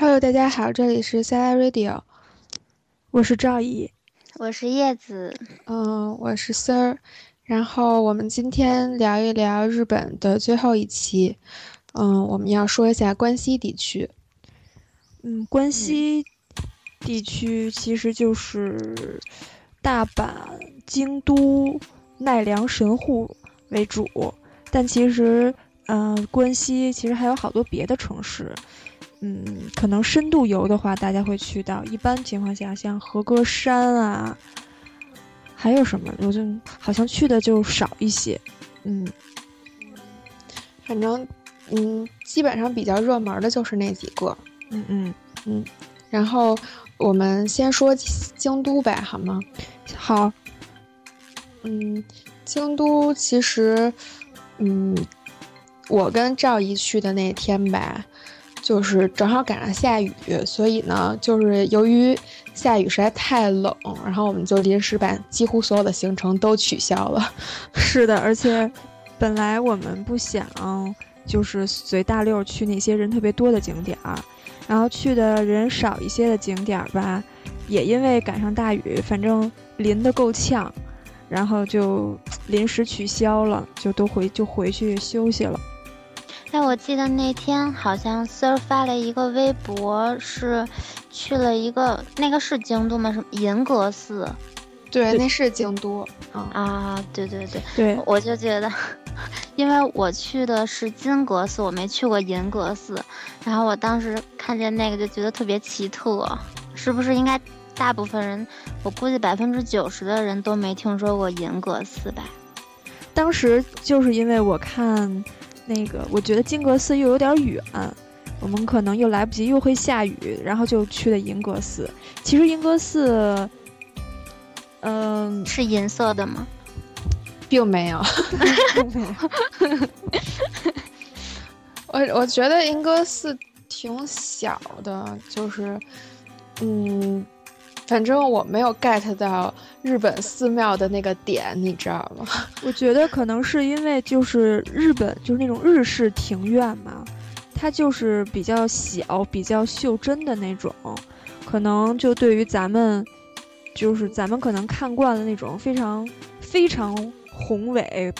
Hello，大家好，这里是 Sala Radio，我是赵怡，我是叶子，嗯，我是 Sir，然后我们今天聊一聊日本的最后一期，嗯，我们要说一下关西地区，嗯，关西地区其实就是大阪、京都、奈良、神户为主，但其实，嗯，关西其实还有好多别的城市。嗯，可能深度游的话，大家会去到。一般情况下，像和歌山啊，还有什么，我就好像去的就少一些。嗯，反正，嗯，基本上比较热门的就是那几个。嗯嗯嗯。然后我们先说京都呗，好吗？好。嗯，京都其实，嗯，我跟赵姨去的那天吧。就是正好赶上下雨，所以呢，就是由于下雨实在太冷，然后我们就临时把几乎所有的行程都取消了。是的，而且本来我们不想就是随大溜去那些人特别多的景点儿，然后去的人少一些的景点儿吧，也因为赶上大雨，反正淋得够呛，然后就 临时取消了，就都回就回去休息了。哎，我记得那天好像 Sir 发了一个微博，是去了一个那个是京都吗？什么银阁寺？对，那是京都。啊，对对对对，我就觉得，因为我去的是金阁寺，我没去过银阁寺，然后我当时看见那个就觉得特别奇特，是不是应该大部分人，我估计百分之九十的人都没听说过银阁寺吧？当时就是因为我看。那个，我觉得金阁寺又有点远，我们可能又来不及，又会下雨，然后就去的银阁寺。其实银阁寺，嗯，是银色的吗？并没有，并没有。我我觉得银阁寺挺小的，就是，嗯。反正我没有 get 到日本寺庙的那个点，你知道吗？我觉得可能是因为就是日本就是那种日式庭院嘛，它就是比较小、比较袖珍的那种，可能就对于咱们，就是咱们可能看惯了那种非常非常宏伟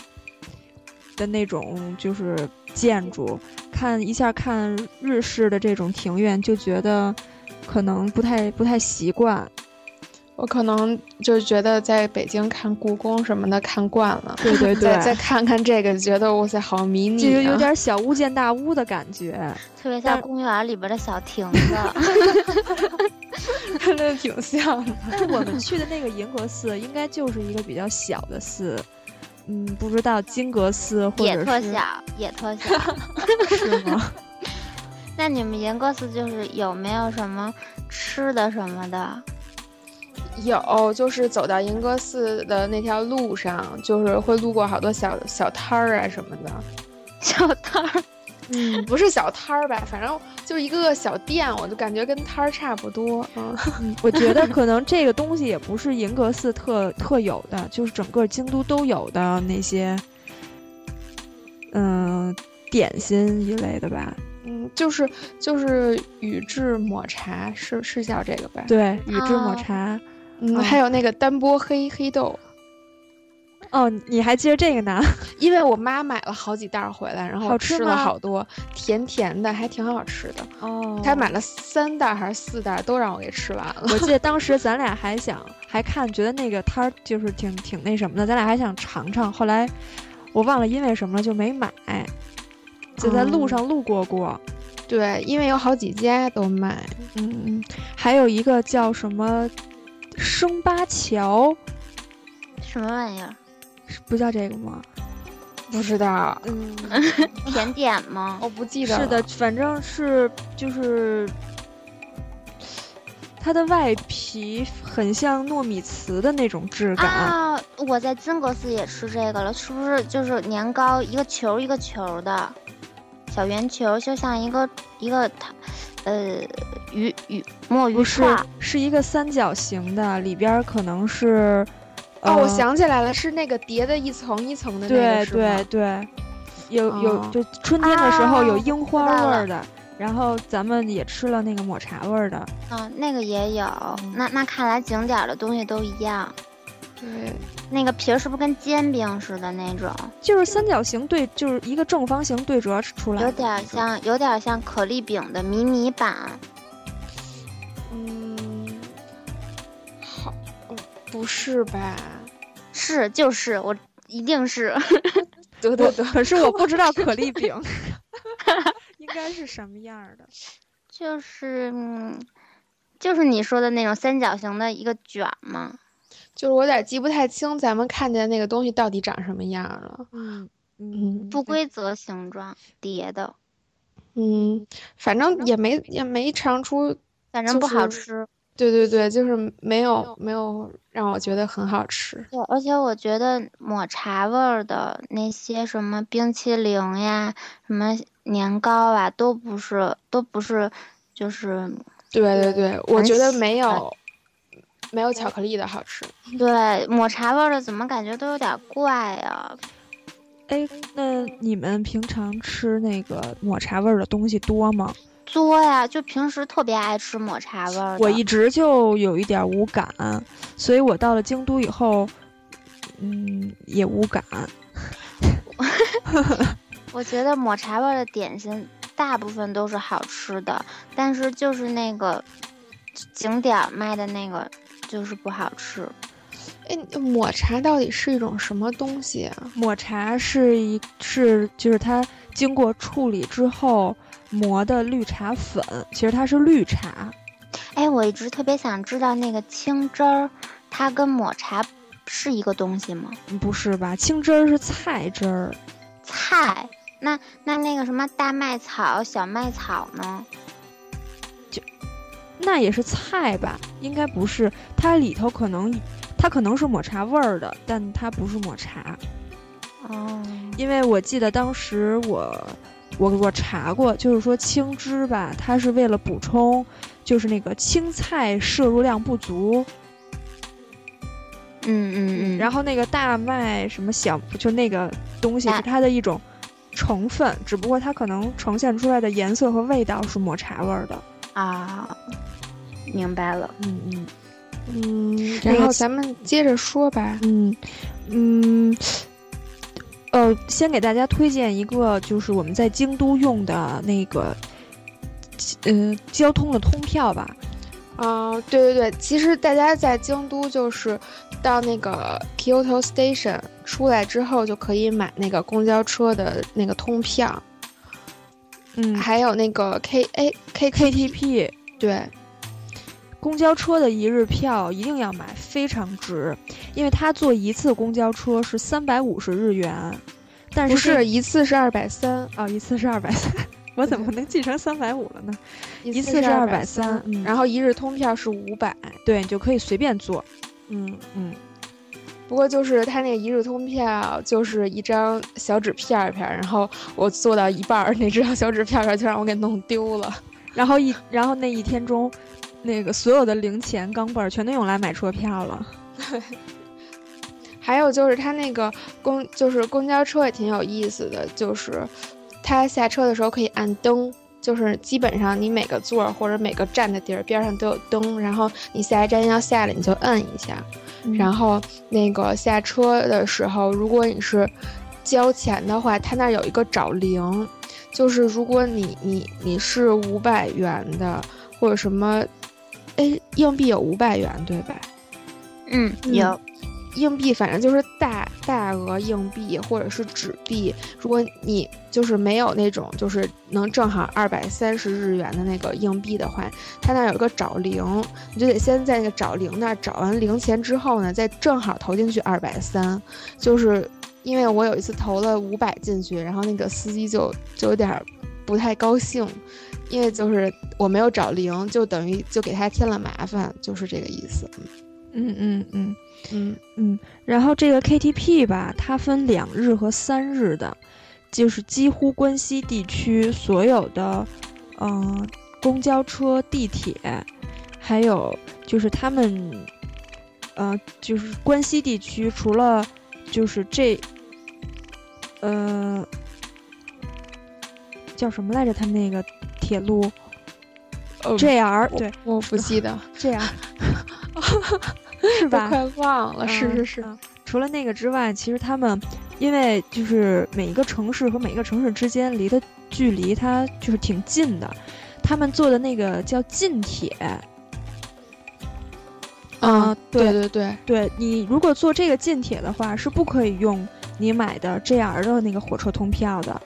的那种就是建筑，看一下看日式的这种庭院，就觉得可能不太不太习惯。我可能就觉得在北京看故宫什么的看惯了，对对 对，再看看这个，觉得哇塞，好迷你，就有点小巫见大巫的感觉，特别像公园里边的小亭子，真的挺像的。但是我们去的那个银阁寺应该就是一个比较小的寺，嗯，不知道金阁寺或者也特小，也特小，是吗？那你们银阁寺就是有没有什么吃的什么的？有，就是走到银阁寺的那条路上，就是会路过好多小小摊儿啊什么的，小摊儿，嗯，不是小摊儿吧，反正就是一个个小店，我就感觉跟摊儿差不多。嗯，我觉得可能这个东西也不是银阁寺特特有的，就是整个京都都有的那些，嗯，点心一类的吧。嗯，就是就是宇治抹茶，是是叫这个吧？对，宇治抹茶。嗯，还有那个单波黑黑豆，哦，你还记得这个呢？因为我妈买了好几袋回来，然后吃了好多，甜甜的，还挺好吃的。哦，她买了三袋还是四袋，都让我给吃完了。我记得 当时咱俩还想还看，觉得那个摊儿就是挺挺那什么的，咱俩还想尝尝。后来我忘了因为什么了，就没买，就在路上路过过。对，因为有好几家都卖。嗯，还有一个叫什么？生八桥，什么玩意儿？不叫这个吗？不知道。嗯，甜点吗？我不记得。是的，反正是就是它的外皮很像糯米糍的那种质感啊！我在金阁寺也吃这个了，是不是就是年糕一个球一个球的小圆球，就像一个一个它。呃，鱼鱼墨鱼是是一个三角形的，里边可能是哦，我想起来了，是那个叠的一层一层的那个，对对对，有有就春天的时候有樱花味儿的，然后咱们也吃了那个抹茶味儿的，嗯，那个也有。那那看来景点的东西都一样。对，那个皮儿是不是跟煎饼似的那种？就是三角形对，就是一个正方形对折出来，有点像，有点像可丽饼的迷你版。嗯，好，不是吧？是，就是我一定是。得 得得，可是我不知道可丽饼 应该是什么样的。就是，就是你说的那种三角形的一个卷吗？就是我有点记不太清，咱们看见那个东西到底长什么样了。嗯嗯，不规则形状叠的。嗯，反正也没也没尝出，反正不好吃。对对对，就是没有没有让我觉得很好吃。对，而且我觉得抹茶味儿的那些什么冰淇淋呀、什么年糕啊，都不是都不是，就是。对对对，我觉得没有。没有巧克力的好吃，对抹茶味的怎么感觉都有点怪呀？哎，那你们平常吃那个抹茶味的东西多吗？多呀，就平时特别爱吃抹茶味的。我一直就有一点无感，所以我到了京都以后，嗯，也无感。我觉得抹茶味的点心大部分都是好吃的，但是就是那个景点卖的那个。就是不好吃，哎，抹茶到底是一种什么东西啊？抹茶是一是就是它经过处理之后磨的绿茶粉，其实它是绿茶。哎，我一直特别想知道那个青汁儿，它跟抹茶是一个东西吗？不是吧？青汁儿是菜汁儿。菜？那那那个什么大麦草、小麦草呢？那也是菜吧？应该不是，它里头可能，它可能是抹茶味儿的，但它不是抹茶。哦，因为我记得当时我，我我查过，就是说青汁吧，它是为了补充，就是那个青菜摄入量不足。嗯嗯嗯。然后那个大麦什么小，就那个东西是它的一种成分，只不过它可能呈现出来的颜色和味道是抹茶味儿的。啊。明白了，嗯嗯嗯，然后咱们接着说吧，嗯嗯，呃，先给大家推荐一个，就是我们在京都用的那个，呃，交通的通票吧。啊，对对对，其实大家在京都就是到那个 Kyoto Station 出来之后，就可以买那个公交车的那个通票。嗯，还有那个 K A K K T P，对。公交车的一日票一定要买，非常值，因为他坐一次公交车是三百五十日元，但是不是一次是二百三啊，一次是二百三，我怎么能记成三百五了呢？一次是二百三，然后一日通票是五百，对，你就可以随便坐。嗯嗯，不过就是他那个一日通票就是一张小纸片片，然后我坐到一半儿，那张小纸片片就让我给弄丢了，然后一然后那一天中。那个所有的零钱钢镚儿全都用来买车票了，还有就是他那个公就是公交车也挺有意思的，就是他下车的时候可以按灯，就是基本上你每个座儿或者每个站的地儿边上都有灯，然后你下一站要下来你就摁一下，然后那个下车的时候如果你是交钱的话，他那儿有一个找零，就是如果你你你是五百元的或者什么。哎，硬币有五百元，对吧？嗯，有。硬币反正就是大大额硬币或者是纸币。如果你就是没有那种就是能正好二百三十日元的那个硬币的话，它那有个找零，你就得先在那个找零那儿找完零钱之后呢，再正好投进去二百三。就是因为我有一次投了五百进去，然后那个司机就就有点不太高兴。因为就是我没有找零，就等于就给他添了麻烦，就是这个意思。嗯嗯嗯嗯嗯。然后这个 KTP 吧，它分两日和三日的，就是几乎关西地区所有的，嗯，公交车、地铁，还有就是他们，呃，就是关西地区除了就是这，呃，叫什么来着？他们那个。铁路哦？JR 对我不记得，JR 是吧？快忘了，是是是。嗯除了那个之外，其实他们因为就是每一个城市和每一个城市之间离的距离，它就是挺近的。他们坐的那个叫近铁，嗯，对对对对，对你如果坐这个近铁的话，是不可以用你买的 JR 的那个火车通票的。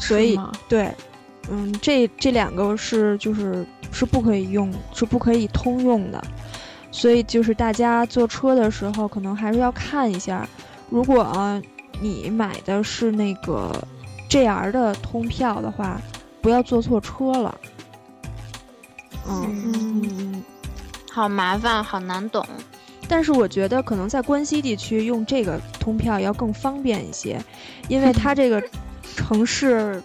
所以对，嗯，这这两个是就是是不可以用，是不可以通用的。所以就是大家坐车的时候，可能还是要看一下，如果、啊、你买的是那个 JR 的通票的话，不要坐错车了。嗯嗯。好麻烦，好难懂。但是我觉得可能在关西地区用这个通票要更方便一些，因为它 这个城市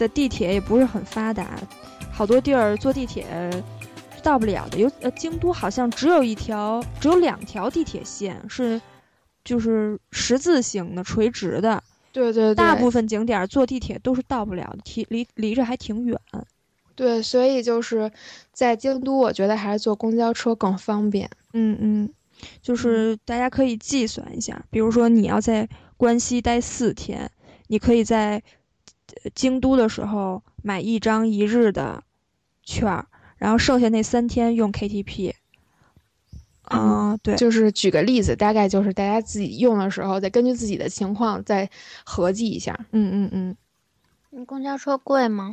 的地铁也不是很发达，好多地儿坐地铁到不了的。有呃，京都好像只有一条，只有两条地铁线是就是十字形的、垂直的，对对对，大部分景点儿坐地铁都是到不了的，离离离着还挺远。对，所以就是在京都，我觉得还是坐公交车更方便。嗯嗯，就是大家可以计算一下，比如说你要在关西待四天，你可以在呃京都的时候买一张一日的券儿，然后剩下那三天用 KTP。啊、对，就是举个例子，大概就是大家自己用的时候，再根据自己的情况再合计一下。嗯嗯嗯，你公交车贵吗？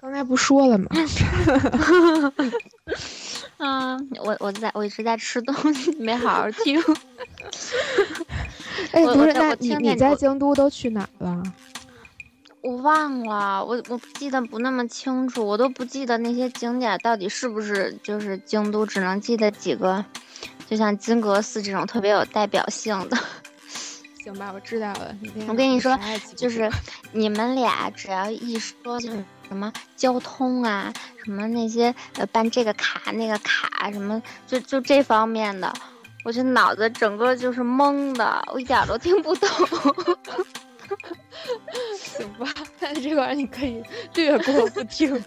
刚才不说了吗？嗯，我我在我一直在吃东西，没好好听。哎，不是，那你你在京都都去哪儿了？我忘了，我我记得不那么清楚，我都不记得那些景点到底是不是就是京都，只能记得几个，就像金阁寺这种特别有代表性的。行吧，我知道了。我跟你说就是你们俩只要一说就是什么交通啊，什么那些呃办这个卡那个卡什么，就就这方面的，我就脑子整个就是懵的，我一点都听不懂。行吧，那这块儿你可以略过不听。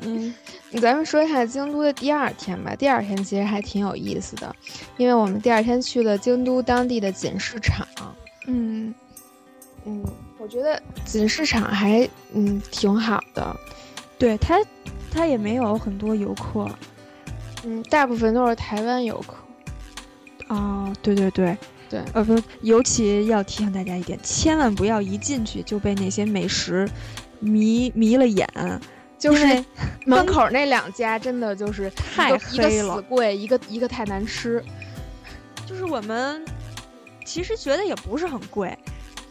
嗯，咱们说一下京都的第二天吧。第二天其实还挺有意思的，因为我们第二天去了京都当地的锦市场。嗯，嗯，我觉得锦市场还嗯挺好的。对它，它也没有很多游客。嗯，大部分都是台湾游客。哦，对对对，对呃，不，尤其要提醒大家一点，千万不要一进去就被那些美食迷迷了眼，就是 门口那两家真的就是太黑了一个死。贵，一个一个太难吃。就是我们其实觉得也不是很贵，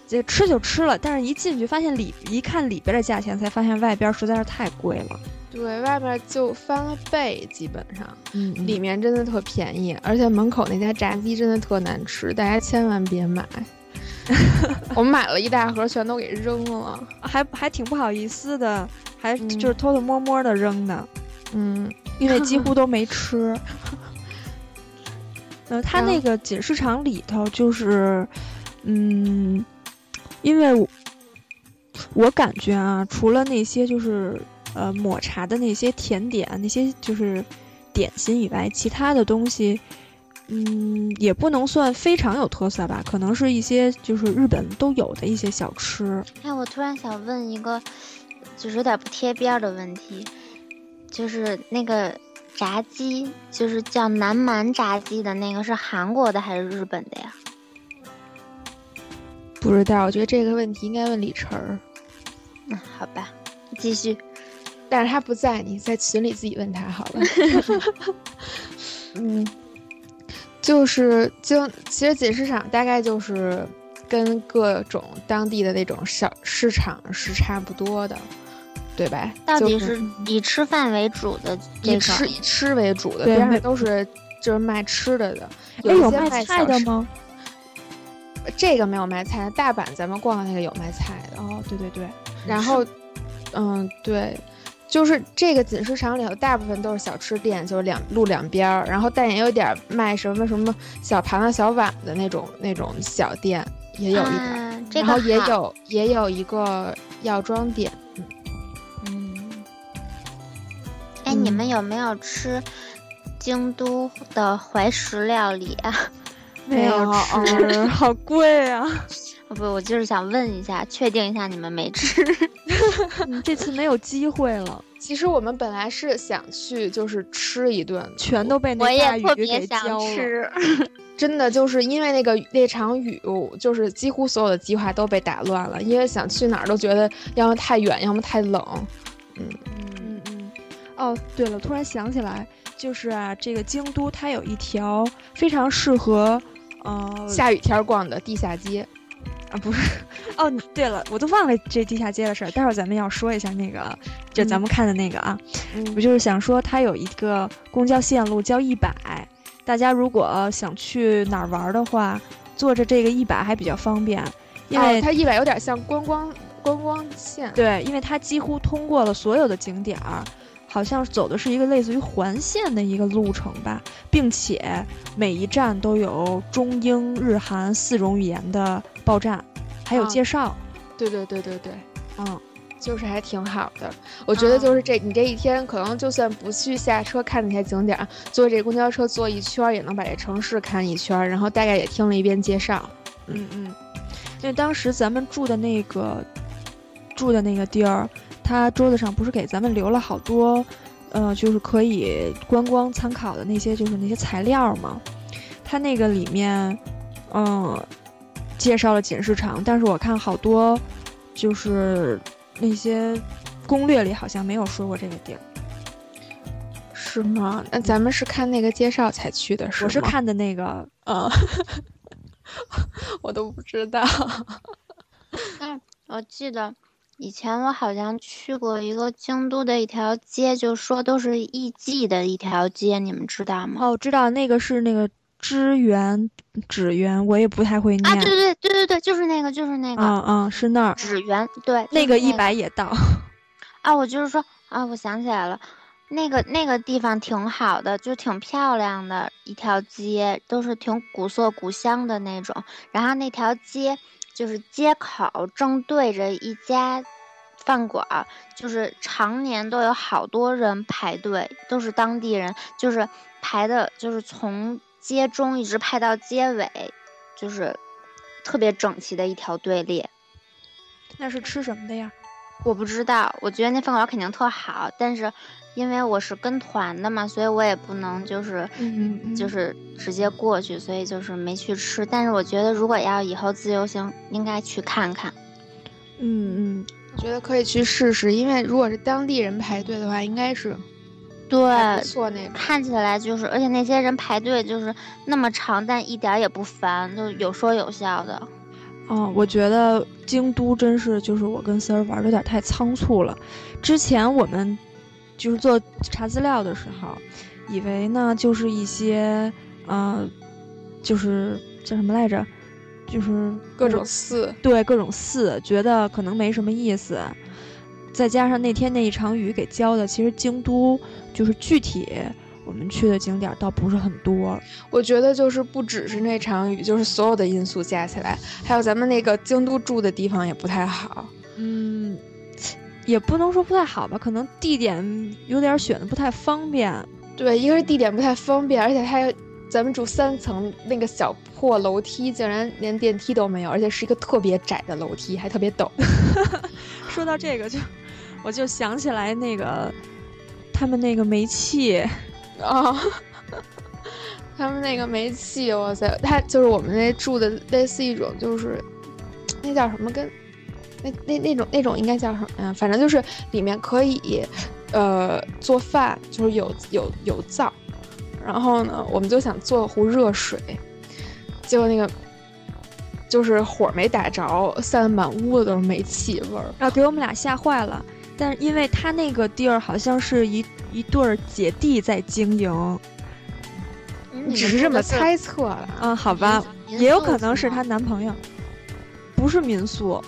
这吃就吃了，但是一进去发现里一看里边的价钱，才发现外边实在是太贵了。对外面就翻了倍，基本上嗯里面真的特便宜，而且门口那家炸鸡真的特难吃，大家千万别买。我们买了一大盒，全都给扔了。还还挺不好意思的，还嗯就是偷偷摸摸的扔的，嗯，因为几乎都没吃。呃，它那个锦市场里头就是，嗯，因为我我感觉啊，除了那些就是呃抹茶的那些甜点，那些就是点心以外，其他的东西，嗯，也不能算非常有特色吧，可能是一些就是日本都有的一些小吃。哎，我突然想问一个，就是有点不贴边儿的问题，就是那个炸鸡，就是叫南蛮炸鸡的那个，是韩国的还是日本的呀？不知道，我觉得这个问题应该问李晨儿，嗯，好吧，继续。但是他不在，你在群里自己问他好了。嗯，就是就其实锦市场大概就是跟各种当地的那种小市场是差不多的，对吧？到底是以吃饭为主的这个，以吃以吃为主的，边上都是就是卖吃的的，哎，有一些卖菜？的吗？这个没有卖菜的，大阪咱们逛的那个有卖菜的。哦，对对对，然后，嗯，对，就是这个锦市场里头大部分都是小吃店，就是两路两边儿，然后但也有点儿卖什么什么小盘子、小碗的那种那种小店，也有一点儿。啊，这个然后也有也有一个药妆店，嗯，哎，你嗯们有没有吃京都的怀石料理啊？没有吃，好贵啊！哦不，我就是想问一下，确定一下你们没吃。嗯这次没有机会了，其实我们本来是想去，就是吃一顿，全都被那大也特雨给别想浇了。吃。真的就是因为那个那场雨，就是几乎所有的计划都被打乱了，因为想去哪儿都觉得要么太远，要么太冷。嗯，嗯嗯。哦，对了，突然想起来，就是啊，这个京都它有一条非常适合，呃，下雨天儿逛的地下街，啊，不是，哦，对了，我都忘了这地下街的事儿。待会儿咱们要说一下那个，就咱们看的那个啊，嗯我就是想说，它有一个公交线路叫一百，大家如果想去哪儿玩儿的话，坐着这个一百还比较方便，因为、哦它一百有点像观光观光线，对，因为它几乎通过了所有的景点儿。好像走的是一个类似于环线的一个路程吧，并且每一站都有中英日韩四种语言的报站，还有啊介绍。对对对对对，嗯，就是还挺好的。我觉得就是这，你这一天可能就算不去下车看那些景点儿，坐这公交车坐一圈儿也能把这城市看一圈儿，然后大概也听了一遍介绍。嗯嗯，因为当时咱们住的那个住的那个地儿，它桌子上不是给咱们留了好多，呃，就是可以观光参考的那些，就是那些材料吗？他那个里面，嗯、介绍了锦市场，但是我看好多就是那些攻略里好像没有说过这个地儿。是吗？那咱们是看那个介绍才去的，是吗？我是看的那个，嗯，我都不知道。我记得以前我好像去过一个京都的一条街，就说都是艺妓的一条街，你们知道吗？哦，我知道那个是那个支原纸园，我也不太会念。啊，对对对对对，就是那个，就是那个嗯嗯，是那儿，纸园，对，就是那个一百也到。啊，我就是说啊，我想起来了，那个那个地方挺好的，就挺漂亮的一条街，都是挺古色古香的那种。然后那条街就是街口正对着一家饭馆儿，就是常年都有好多人排队，都是当地人，就是排的，就是从街中一直排到街尾，就是特别整齐的一条队列。那是吃什么的呀？我不知道，我觉得那饭馆肯定特好，但是因为我是跟团的嘛，所以我也不能就是嗯嗯就是直接过去，所以就是没去吃。但是我觉得如果要以后自由行，应该去看看。嗯嗯，我觉得可以去试试，因为如果是当地人排队的话，应该是对不，错那个。看起来就是，而且那些人排队就是那么长，但一点儿也不烦，就有说有笑的。哦，我觉得京都真是就是我跟思儿玩的有点太仓促了。之前我们就是做查资料的时候，以为呢就是一些呃，就是叫什么来着，就是各种寺，对各种寺，觉得可能没什么意思。再加上那天那一场雨给浇的，其实京都就是具体我们去的景点儿倒不是很多。我觉得就是不只是那场雨，就是所有的因素加起来，还有咱们那个京都住的地方也不太好。嗯，也不能说不太好吧，可能地点有点选的不太方便。对，一个是地点不太方便，而且还有咱们住三层，那个小破楼梯竟然连电梯都没有，而且是一个特别窄的楼梯，还特别陡。说到这个就，我就想起来那个他们那个煤气，啊、他们那个煤气，哇塞，他就是我们那住的类似一种，就是那叫什么跟那那那种那种应该叫什么呀？反正就是里面可以呃做饭，就是有有有灶。然后呢，我们就想做壶热水，结果那个就是火没打着，散满屋子都是煤气味儿。然后给我们俩吓坏了。但是因为他那个地儿好像是一一对儿姐弟在经营，你只是这么猜测了。啊，好吧，也有可能是她男朋友，不是民宿。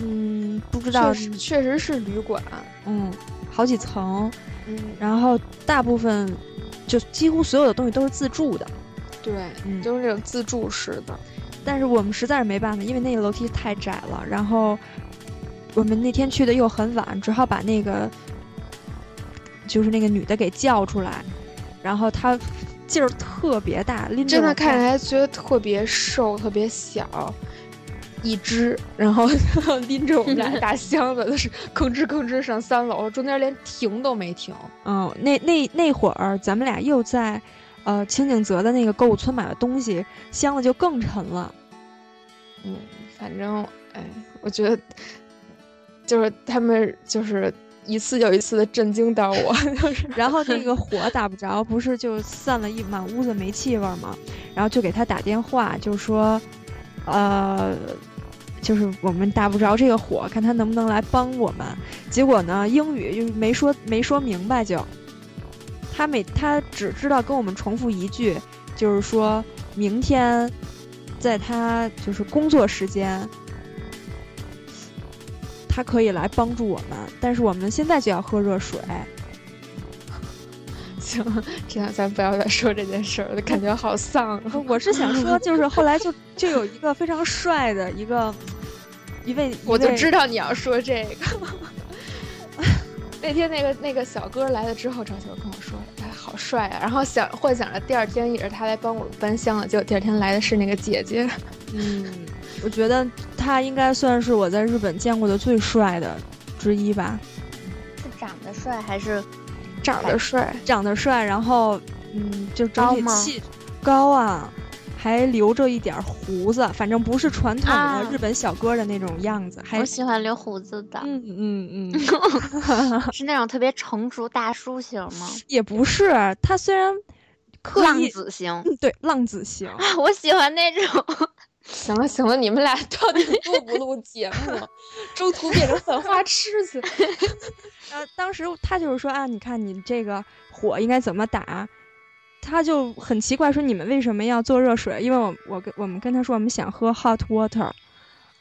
嗯，不知道确，实确实是旅馆，嗯，好几层，嗯，然后大部分就几乎所有的东西都是自助的。对，嗯就是那种自助式的。但是我们实在是没办法，因为那个楼梯太窄了。然后我们那天去的又很晚，只好把那个就是那个女的给叫出来，然后她劲儿特别大，拎着真的看起来觉得特别瘦，特别小。一只，然后 拎着我们俩大箱子，就是吭哧吭哧上三楼，中间连停都没停。嗯，那那那会儿咱们俩又在呃清景泽的那个购物村买了东西，箱子就更沉了。嗯，反正哎，我觉得就是他们就是一次又一次的震惊到我，就是然后那个火打不着，不是就散了一满屋子煤气味儿吗？然后就给他打电话，就说，呃，就是我们打不着这个火，看他能不能来帮我们。结果呢，英语就没说没说明白就，他每他只知道跟我们重复一句，就是说明天，在他就是工作时间。他可以来帮助我们，但是我们现在就要喝热水。行，这样咱不要再说这件事儿了，感觉好丧啊。我是想说，就是后来就就有一个非常帅的一个一位，我就知道你要说这个。那天那个那个小哥来了之后，张秀跟我说：“哎，好帅啊！”然后想幻想着第二天也是他来帮我搬箱了，结果第二天来的是那个姐姐。嗯，我觉得他应该算是我在日本见过的最帅的之一吧。是长得帅还是长得帅？长得帅，然后嗯，就整体高吗气高啊，还留着一点胡子，反正不是传统的啊日本小哥的那种样子，还我喜欢留胡子的，嗯嗯嗯，是那种特别成熟大叔型吗？也不是，他虽然刻浪子型，嗯对浪子型。我喜欢那种。行了行了，你们俩到底录不录节目？中途变成粉花痴去。然后当时他就是说啊，你看你这个火应该怎么打，他就很奇怪说你们为什么要做热水？因为我我跟我们跟他说我们想喝 hot water，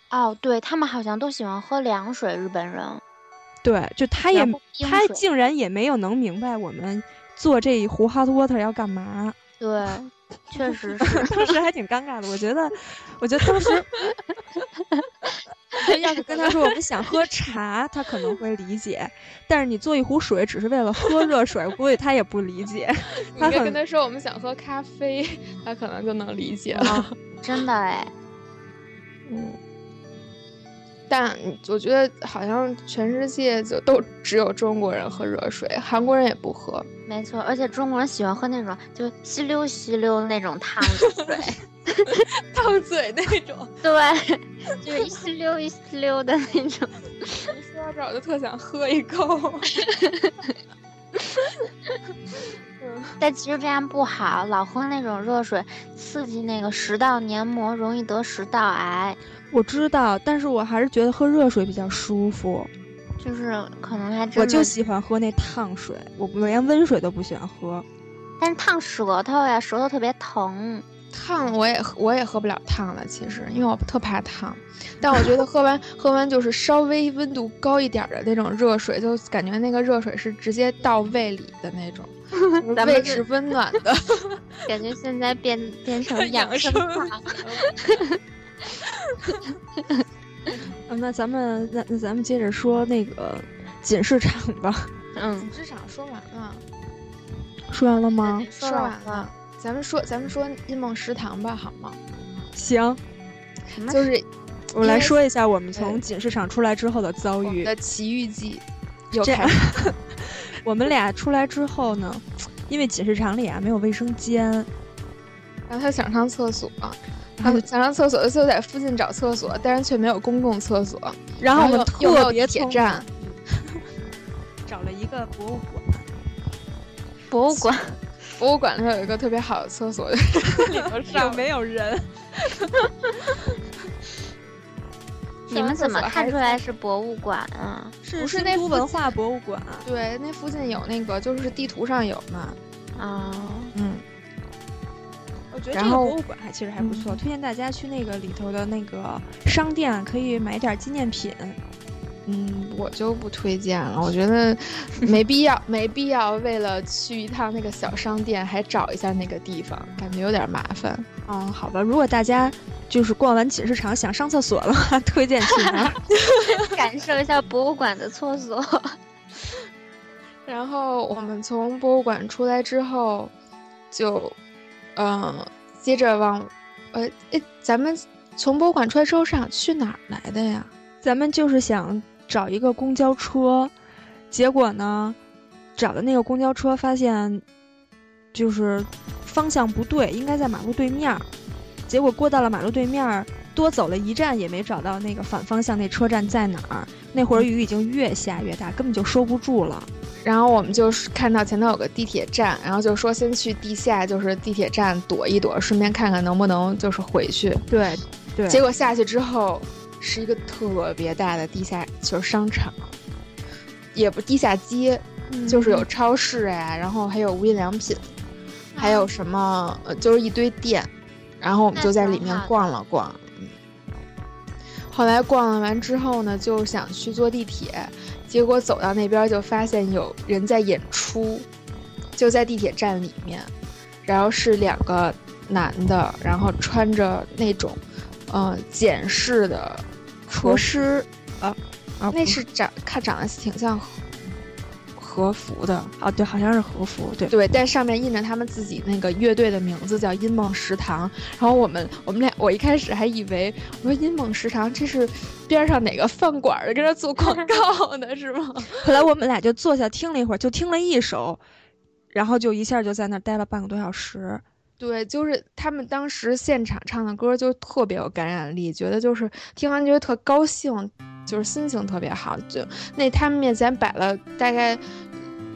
哦，对他们好像都喜欢喝凉水，日本人。对，就他也他竟然也没有能明白我们做这一壶 hot water 要干嘛，对，确实 是。当时还挺尴尬的。我觉得，我觉得当时 要是跟他说我们想喝茶，他可能会理解，但是你做一壶水只是为了喝热水，我估计他也不理解。他很跟他说我们想喝咖啡，他可能就能理解了。真的哎，嗯，但我觉得好像全世界就都只有中国人喝热水，韩国人也不喝。没错，而且中国人喜欢喝那种就吸溜吸溜那种烫的水，烫嘴那种。对，就是一吸溜一吸溜的那种。一说到这儿，我就特想喝一口。但其实这样不好，老喝那种热水，刺激那个食道黏膜，容易得食道癌。我知道，但是我还是觉得喝热水比较舒服。就是可能还真，我就喜欢喝那烫水，我不连温水都不喜欢喝。但是烫舌头呀，舌头特别疼。烫我也我也喝不了烫的，其实因为我特怕烫。但我觉得喝完喝完就是稍微温度高一点儿的那种热水，就感觉那个热水是直接到胃里的那种，咱们是胃是温暖的。感觉现在变变成 养养生生法。啊，那咱们那那咱们接着说那个锦市场吧。嗯，市场说完了，说完了吗？说完了。咱们说咱们说阴梦食堂吧，好吗？行，什么就是我来说一下我们从锦市场出来之后的遭遇。的奇遇记有这开始。我们俩出来之后呢，因为锦市场里啊没有卫生间，然后他想上厕所，他想上厕所就在附近找厕所，但是却没有公共厕所。然后我们特别地铁站，找了一个博物馆，博物馆？博物馆里面有一个特别好的厕所，里头又上没有人。你们怎么看出来是博物馆啊？是不是新都那文化博物馆。对，那附近有那个，就是地图上有嘛。哦，嗯，我觉得这个然后博物馆还其实还不错，推荐大家去那个里头的那个商店，可以买点纪念品。嗯，我就不推荐了，我觉得没必要，没必要为了去一趟那个小商店还找一下那个地方，感觉有点麻烦。嗯，好吧，如果大家就是逛完寝市场想上厕所的话，推荐去那儿 感受一下博物馆的厕所。然后我们从博物馆出来之后，就，嗯，接着往，呃，哎，咱们从博物馆出来想去哪儿来的呀？咱们就是想找一个公交车，结果呢，找的那个公交车发现，就是方向不对，应该在马路对面儿。结果过到了马路对面儿，多走了一站也没找到那个反方向那车站在哪儿。那会儿雨已经越下越大，根本就收不住了。然后我们就是看到前头有个地铁站，然后就说先去地下，就是地铁站躲一躲，顺便看看能不能就是回去。对，对。结果下去之后是一个特别大的地下，就是商场，也不地下街，就是有超市呀，然后还有无印良品，还有什么呃，就是一堆店。然后我们就在里面逛了逛。后来逛了完之后呢，就想去坐地铁。结果走到那边就发现有人在演出，就在地铁站里面，然后是两个男的，然后穿着那种，呃，简式的厨师，啊，那是长看长得挺像。和服的啊，对，好像是和服，对对，但上面印着他们自己那个乐队的名字，叫音梦食堂。然后我们我们俩，我一开始还以为我说音梦食堂这是边上哪个饭馆的，跟这做广告呢是吗？后来我们俩就坐下听了一会儿，就听了一首，然后就一下就在那儿待了半个多小时。对，就是他们当时现场唱的歌就特别有感染力，觉得就是听完觉得特高兴，就是心情特别好。就那他们面前摆了大概。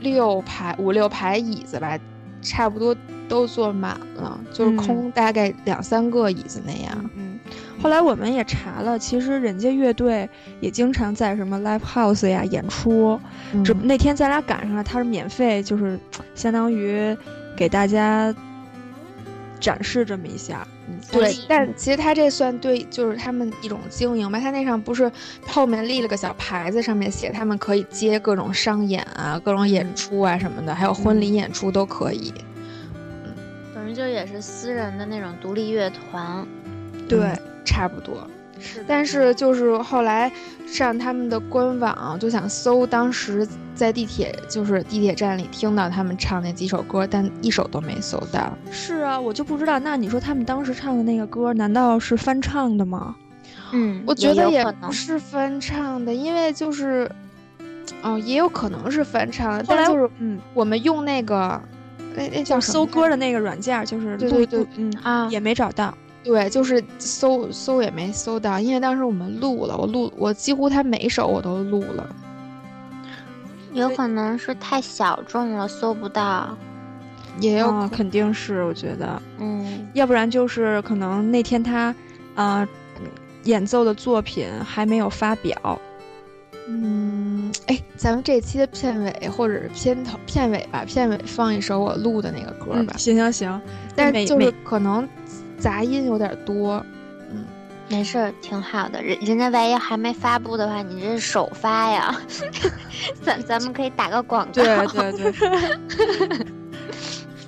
六排五六排椅子吧，差不多都坐满了，就是空大概两三个椅子那样。嗯，后来我们也查了，其实人家乐队也经常在什么 live house 呀演出。这那天咱俩赶上了，他是免费，就是相当于给大家展示这么一下。对，但其实他这算对，就是他们一种经营吧。他那上不是后面立了个小牌子，上面写他们可以接各种商演啊、各种演出啊什么的，还有婚礼演出都可以。嗯，等于就也是私人的那种独立乐团。对，差不多。是，但是就是后来上他们的官网就想搜当时在地铁就是地铁站里听到他们唱那几首歌，但一首都没搜到。是啊，我就不知道。那你说他们当时唱的那个歌，难道是翻唱的吗？嗯，我觉得也不是翻唱的，因为就是，哦，也有可能是翻唱的。但就是嗯，我们用那个那那叫搜歌的那个软件，就是对对对，嗯啊，也没找到。对，就是搜搜也没搜到，因为当时我们录了，我录我几乎他每首我都录了。有可能是太小众了，搜不到。也有肯定是，我觉得，嗯，要不然就是可能那天他，呃，演奏的作品还没有发表。嗯，哎，咱们这期的片尾或者是片头片尾吧，片尾放一首我录的那个歌吧。行行行，但是就是可能。杂音有点多，嗯，没事儿，挺好的。人人家万一还没发布的话，你这是首发呀，咱咱们可以打个广告。对对对，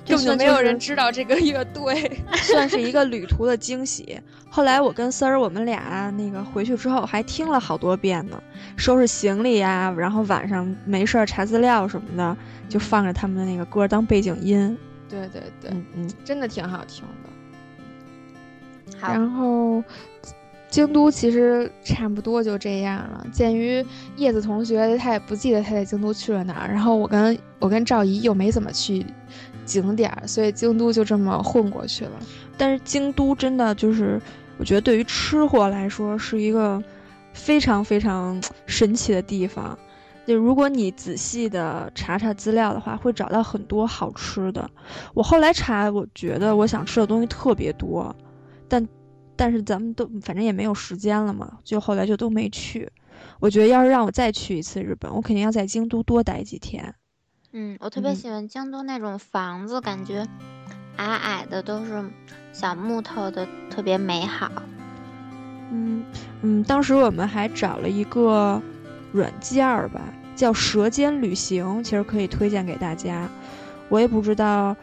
根本就没有人知道这个乐队，算是一个旅途的惊喜。后来我跟丝儿，我们俩那个回去之后还听了好多遍呢，收拾行李呀，然后晚上没事儿查资料什么的，就放着他们的那个歌当背景音。对对对，嗯嗯，真的挺好听的。然后，京都其实差不多就这样了。鉴于叶子同学他也不记得他在京都去了哪儿，然后我跟我跟赵姨又没怎么去景点，所以京都就这么混过去了。但是京都真的就是，我觉得对于吃货来说是一个非常非常神奇的地方。就如果你仔细的查查资料的话，会找到很多好吃的。我后来查，我觉得我想吃的东西特别多。但，但是咱们都反正也没有时间了嘛，就后来就都没去。我觉得要是让我再去一次日本，我肯定要在京都多待几天。嗯，我特别喜欢京都那种房子，感觉矮矮的都是小木头的，特别美好。嗯嗯，当时我们还找了一个软件儿吧，叫《舌尖旅行》，其实可以推荐给大家。我也不知道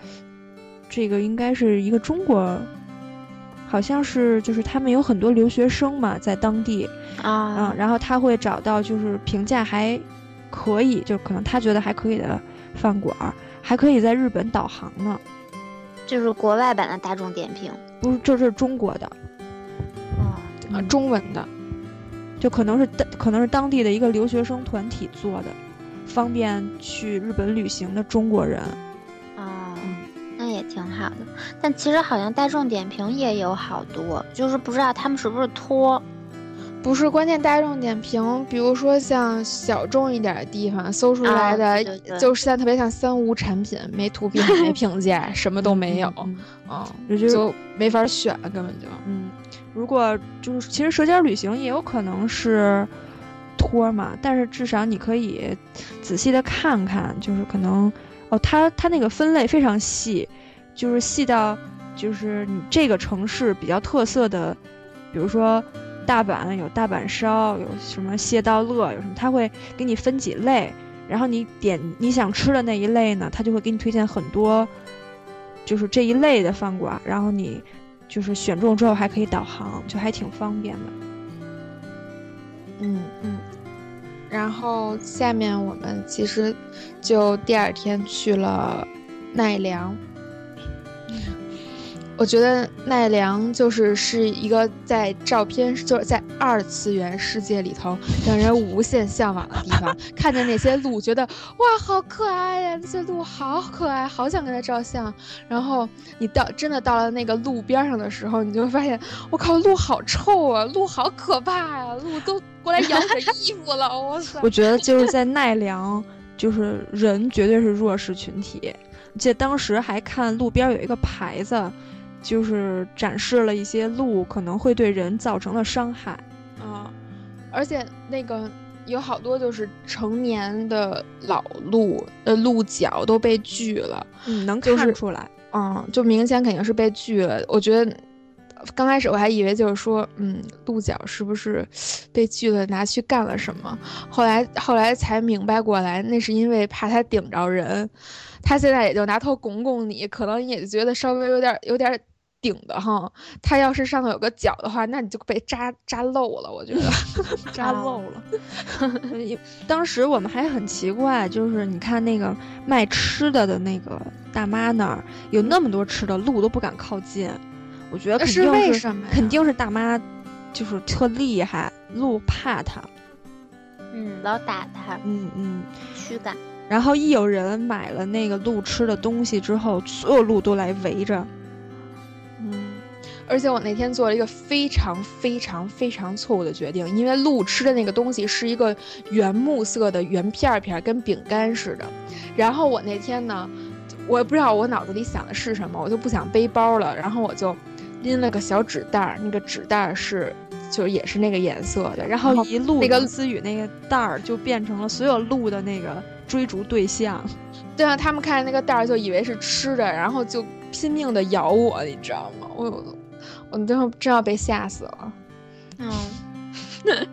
这个应该是一个中国。好像是就是他们有很多留学生嘛，在当地啊，嗯，然后他会找到就是评价还可以，就可能他觉得还可以的饭馆，还可以在日本导航呢。就是国外版的大众点评，不是，这是中国的，啊，中文的，就可能是当可能是当地的一个留学生团体做的，方便去日本旅行的中国人。也挺好的。但其实好像大众点评也有好多，就是不知道他们是不是托。不是关键，大众点评，比如说像小众一点的地方搜出来的，就是现在特别像三无产品，没图片、没 评价，什么都没有，嗯，就没法选，根本就，嗯。如果就是其实舌尖旅行也有可能是托嘛，但是至少你可以仔细的看看，就是可能哦，它它那个分类非常细，就是细到就是你这个城市比较特色的，比如说。大阪有大阪烧，有什么蟹道乐，有什么他会给你分几类，然后你点你想吃的那一类呢，他就会给你推荐很多，就是这一类的饭馆，然后你就是选中之后还可以导航，就还挺方便的。嗯嗯，然后下面我们其实就第二天去了奈良。我觉得奈良就是是一个在照片，就是在二次元世界里头让人无限向往的地方。看见那些鹿，觉得哇，好可爱呀！那些鹿好可爱，好想跟它照相。然后你到真的到了那个路边上的时候，你就发现，我靠，鹿好臭啊，鹿好可怕呀，鹿都过来咬我的衣服了。我操！我觉得就是在奈良，就是人绝对是弱势群体。记得当时还看路边有一个牌子。就是展示了一些鹿可能会对人造成的伤害，啊，而且那个有好多就是成年的老鹿，呃，鹿角都被锯了，嗯，能看出来，嗯，就明显肯定是被锯了。我觉得刚开始我还以为就是说，嗯，鹿角是不是被锯了拿去干了什么？后来后来才明白过来，那是因为怕它顶着人，它现在也就拿头拱拱你，可能也觉得稍微有点有点。顶的哈，它要是上头有个角的话，那你就被扎扎漏了。我觉得 扎漏了。当时我们还很奇怪，就是你看那个卖吃的的那个大妈那儿有那么多吃的，鹿都不敢靠近。我觉得肯定是为什么？肯定是大妈就是特厉害，鹿怕它。嗯，老打它。嗯嗯，驱赶。然后一有人买了那个鹿吃的东西之后，所有鹿都来围着。而且我那天做了一个非常非常非常错误的决定，因为鹿吃的那个东西是一个原木色的圆片片，跟饼干似的。然后我那天呢，我也不知道我脑子里想的是什么，我就不想背包了，然后我就拎了个小纸袋儿，那个纸袋儿是就也是那个颜色的。然后一路那个思雨那个袋儿就变成了所有鹿的那个追逐对象。对啊，他们看见那个袋儿就以为是吃的，然后就拼命的咬我，你知道吗？我。我最后真要被吓死了，嗯，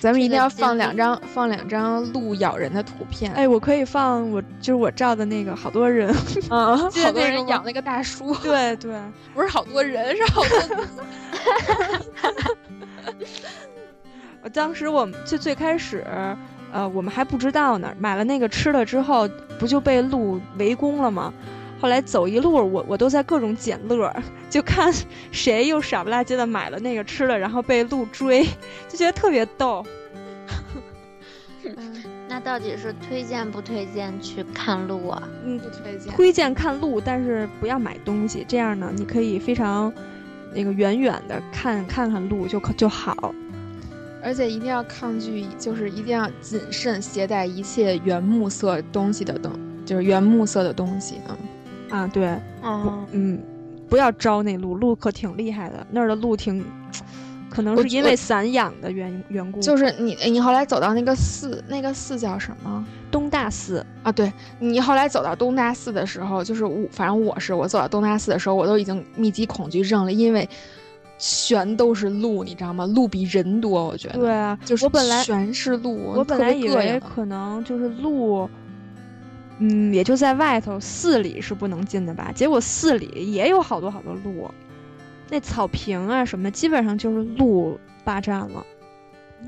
咱们一定要放两张放两张鹿咬人的图片。哎，我可以放我就是我照的那个好多人，嗯，好多人咬那个大叔。对对，不是好多人，是好多。我当时我们最最开始，呃，我们还不知道呢，买了那个吃了之后，不就被鹿围攻了吗？后来走一路，我我都在各种捡乐，就看谁又傻不拉几的买了那个吃的，然后被鹿追，就觉得特别逗。那到底是推荐不推荐去看鹿啊？嗯，不推荐。推荐看鹿，但是不要买东西。这样呢，你可以非常那个远远的看看看鹿就可就好。而且一定要抗拒，就是一定要谨慎携带一切原木色东西的东，就是原木色的东西啊。啊，对，嗯嗯，不要招那鹿，鹿可挺厉害的，那儿的鹿挺，可能是因为散养的缘缘故。就是你，你后来走到那个寺，那个寺叫什么？东大寺啊。对你后来走到东大寺的时候，就是我，反正我是我走到东大寺的时候，我都已经密集恐惧症了，因为全都是鹿，你知道吗？鹿比人多，我觉得。对啊，就是我本来全是鹿，我本来以为可能就是鹿。嗯，也就在外头，寺里是不能进的吧？结果寺里也有好多好多路，那草坪啊什么的，基本上就是路霸占了。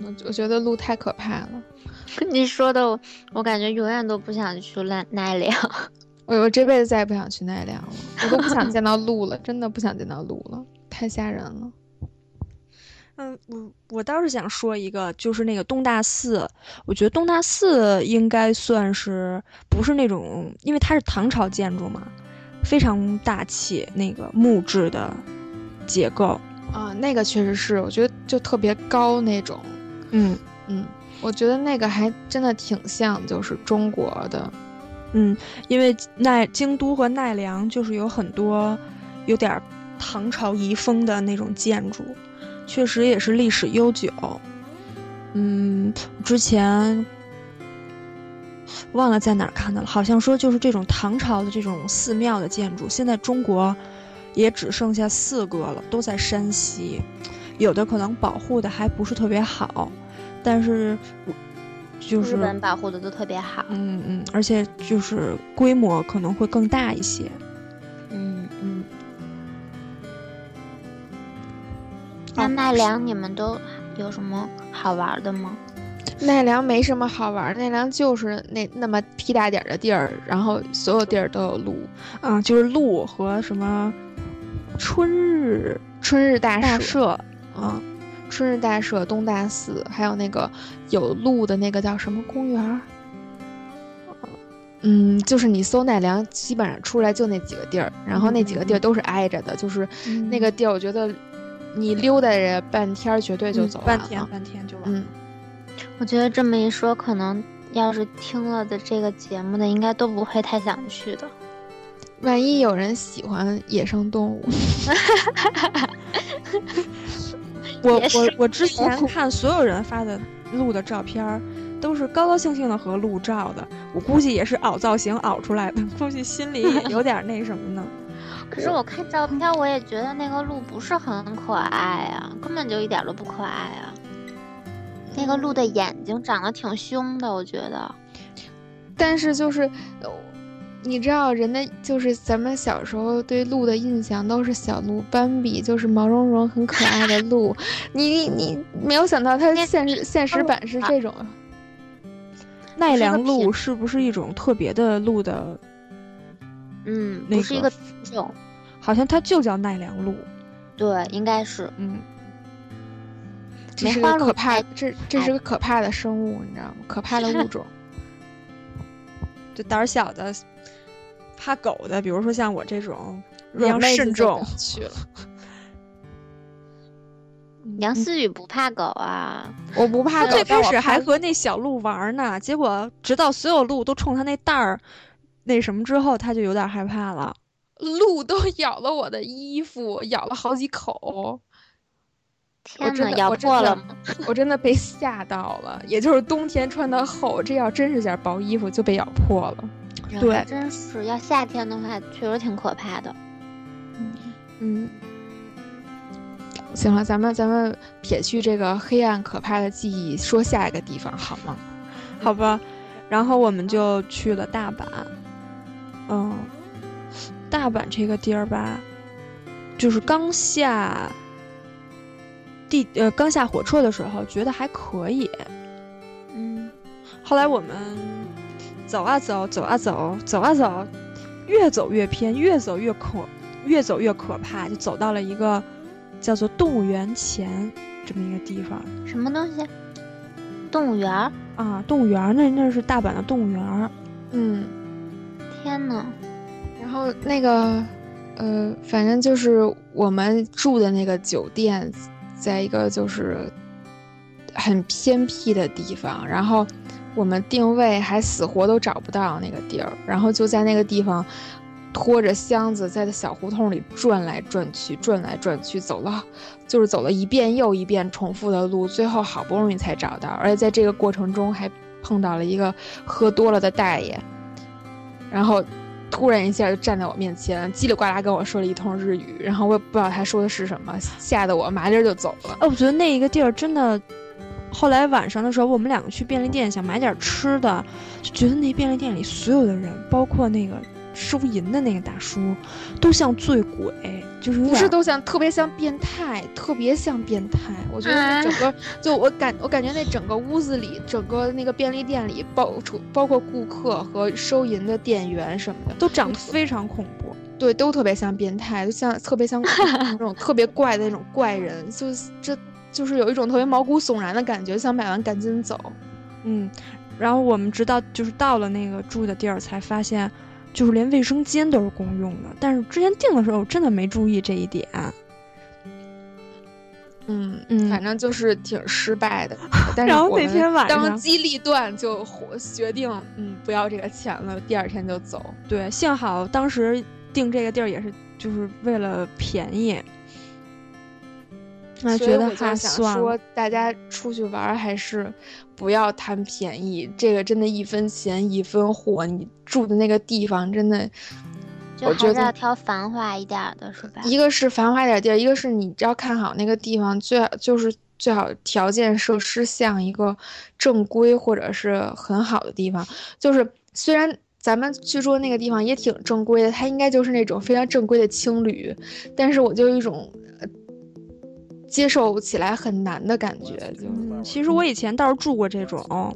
我我觉得路太可怕了。你说的，我感觉永远都不想去奈奈良。我我这辈子再也不想去奈良了，我都不想见到鹿了，真的不想见到鹿了，太吓人了。嗯，我我倒是想说一个，就是那个东大寺，我觉得东大寺应该算是不是那种，因为它是唐朝建筑嘛，非常大气，那个木质的结构啊，那个确实是，我觉得就特别高那种。嗯嗯，我觉得那个还真的挺像，就是中国的。嗯，因为奈京都和奈良就是有很多有点唐朝遗风的那种建筑。确实也是历史悠久，嗯，之前忘了在哪儿看到了，好像说就是这种唐朝的这种寺庙的建筑，现在中国也只剩下四个了，都在山西，有的可能保护的还不是特别好，但是就是日本保护的都特别好，嗯嗯，而且就是规模可能会更大一些。那奈良你们都有什么好玩的吗？奈良没什么好玩，奈良就是那那么屁大点儿的地儿，然后所有地儿都有鹿，啊，就是鹿和什么春日春日大社啊，春日大社、东大寺，还有那个有鹿的那个叫什么公园？嗯，就是你搜奈良，基本上出来就那几个地儿，然后那几个地儿都是挨着的，就是那个地儿，我觉得。你溜达着半天，绝对就走了半天，半天就完。嗯，我觉得这么一说，可能要是听了的这个节目的，应该都不会太想去的。万一有人喜欢野生动物，我我我之前 看所有人发的鹿的照片，都是高高兴兴的和鹿照的。我估计也是凹造型凹出来的，估计心里也有点那什么呢。可是我看照片，我也觉得那个鹿不是很可爱啊，根本就一点都不可爱啊。那个鹿的眼睛长得挺凶的，我觉得。但是就是，你知道，人的就是咱们小时候对鹿的印象都是小鹿斑比，就是毛茸茸很可爱的鹿。你你没有想到它现实现实版是这种。奈良鹿是不是一种特别的鹿的？嗯，不是一个种，好像它就叫奈良鹿，对，应该是，嗯，这是个可怕，这这是个可怕的生物，你知道吗？可怕的物种，就胆小的、怕狗的，比如说像我这种，要慎重去了。杨思雨不怕狗啊，我不怕狗，最开始还和那小鹿玩呢，结果直到所有鹿都冲他那袋儿。那什么之后，他就有点害怕了。鹿都 咬了我的衣服，咬了好几口。天呐，咬破了吗？我真的被吓到了。也就是冬天穿的厚，这要真是件薄衣服就被咬破了。对，真是要夏天的话，确实挺可怕的。嗯嗯。行了，咱们咱们撇去这个黑暗可怕的记忆，说下一个地方好吗？好吧。然后我们就去了大阪。嗯，大阪这个地儿吧，就是刚下地呃刚下火车的时候觉得还可以，嗯，后来我们走啊走，走啊走，走啊走，越走越偏，越走越可，越走越可怕，就走到了一个叫做动物园前这么一个地方。什么东西？动物园啊，动物园那那是大阪的动物园嗯。天呐，然后那个，呃，反正就是我们住的那个酒店，在一个就是很偏僻的地方，然后我们定位还死活都找不到那个地儿，然后就在那个地方拖着箱子在小胡同里转来转去，转来转去，走了就是走了一遍又一遍重复的路，最后好不容易才找到，而且在这个过程中还碰到了一个喝多了的大爷。然后，突然一下就站在我面前，叽里呱啦跟我说了一通日语，然后我也不知道他说的是什么，吓得我麻溜就走了。哦，我觉得那一个地儿真的，后来晚上的时候，我们两个去便利店想买点吃的，就觉得那便利店里所有的人，包括那个收银的那个大叔，都像醉鬼，就是不是都像特别像变态，特别像变态。我觉得整个就我感我感觉那整个屋子里，整个那个便利店里，包除包括顾客和收银的店员什么的，都长得非常恐怖。对，都特别像变态，就像特别像那种特别怪的那种怪人，就这就是有一种特别毛骨悚然的感觉，想买完赶紧走。嗯，然后我们直到就是到了那个住的地儿，才发现，就是连卫生间都是公用的。但是之前订的时候真的没注意这一点。嗯嗯，反正就是挺失败的。然后那天晚上当机立断就决定，嗯，不要这个钱了，第二天就走。对，幸好当时。订这个地儿也是就是为了便宜，那觉得还算。说大家出去玩还是不要贪便宜，这个真的一分钱一分货。你住的那个地方真的，我觉得要挑繁华一点的是吧？一个是繁华点地儿，一个是你只要看好那个地方，最好就是最好条件设施像一个正规或者是很好的地方，就是虽然。咱们去住的那个地方也挺正规的，它应该就是那种非常正规的青旅，但是我就有一种接受起来很难的感觉。就其实我以前倒是住过这种，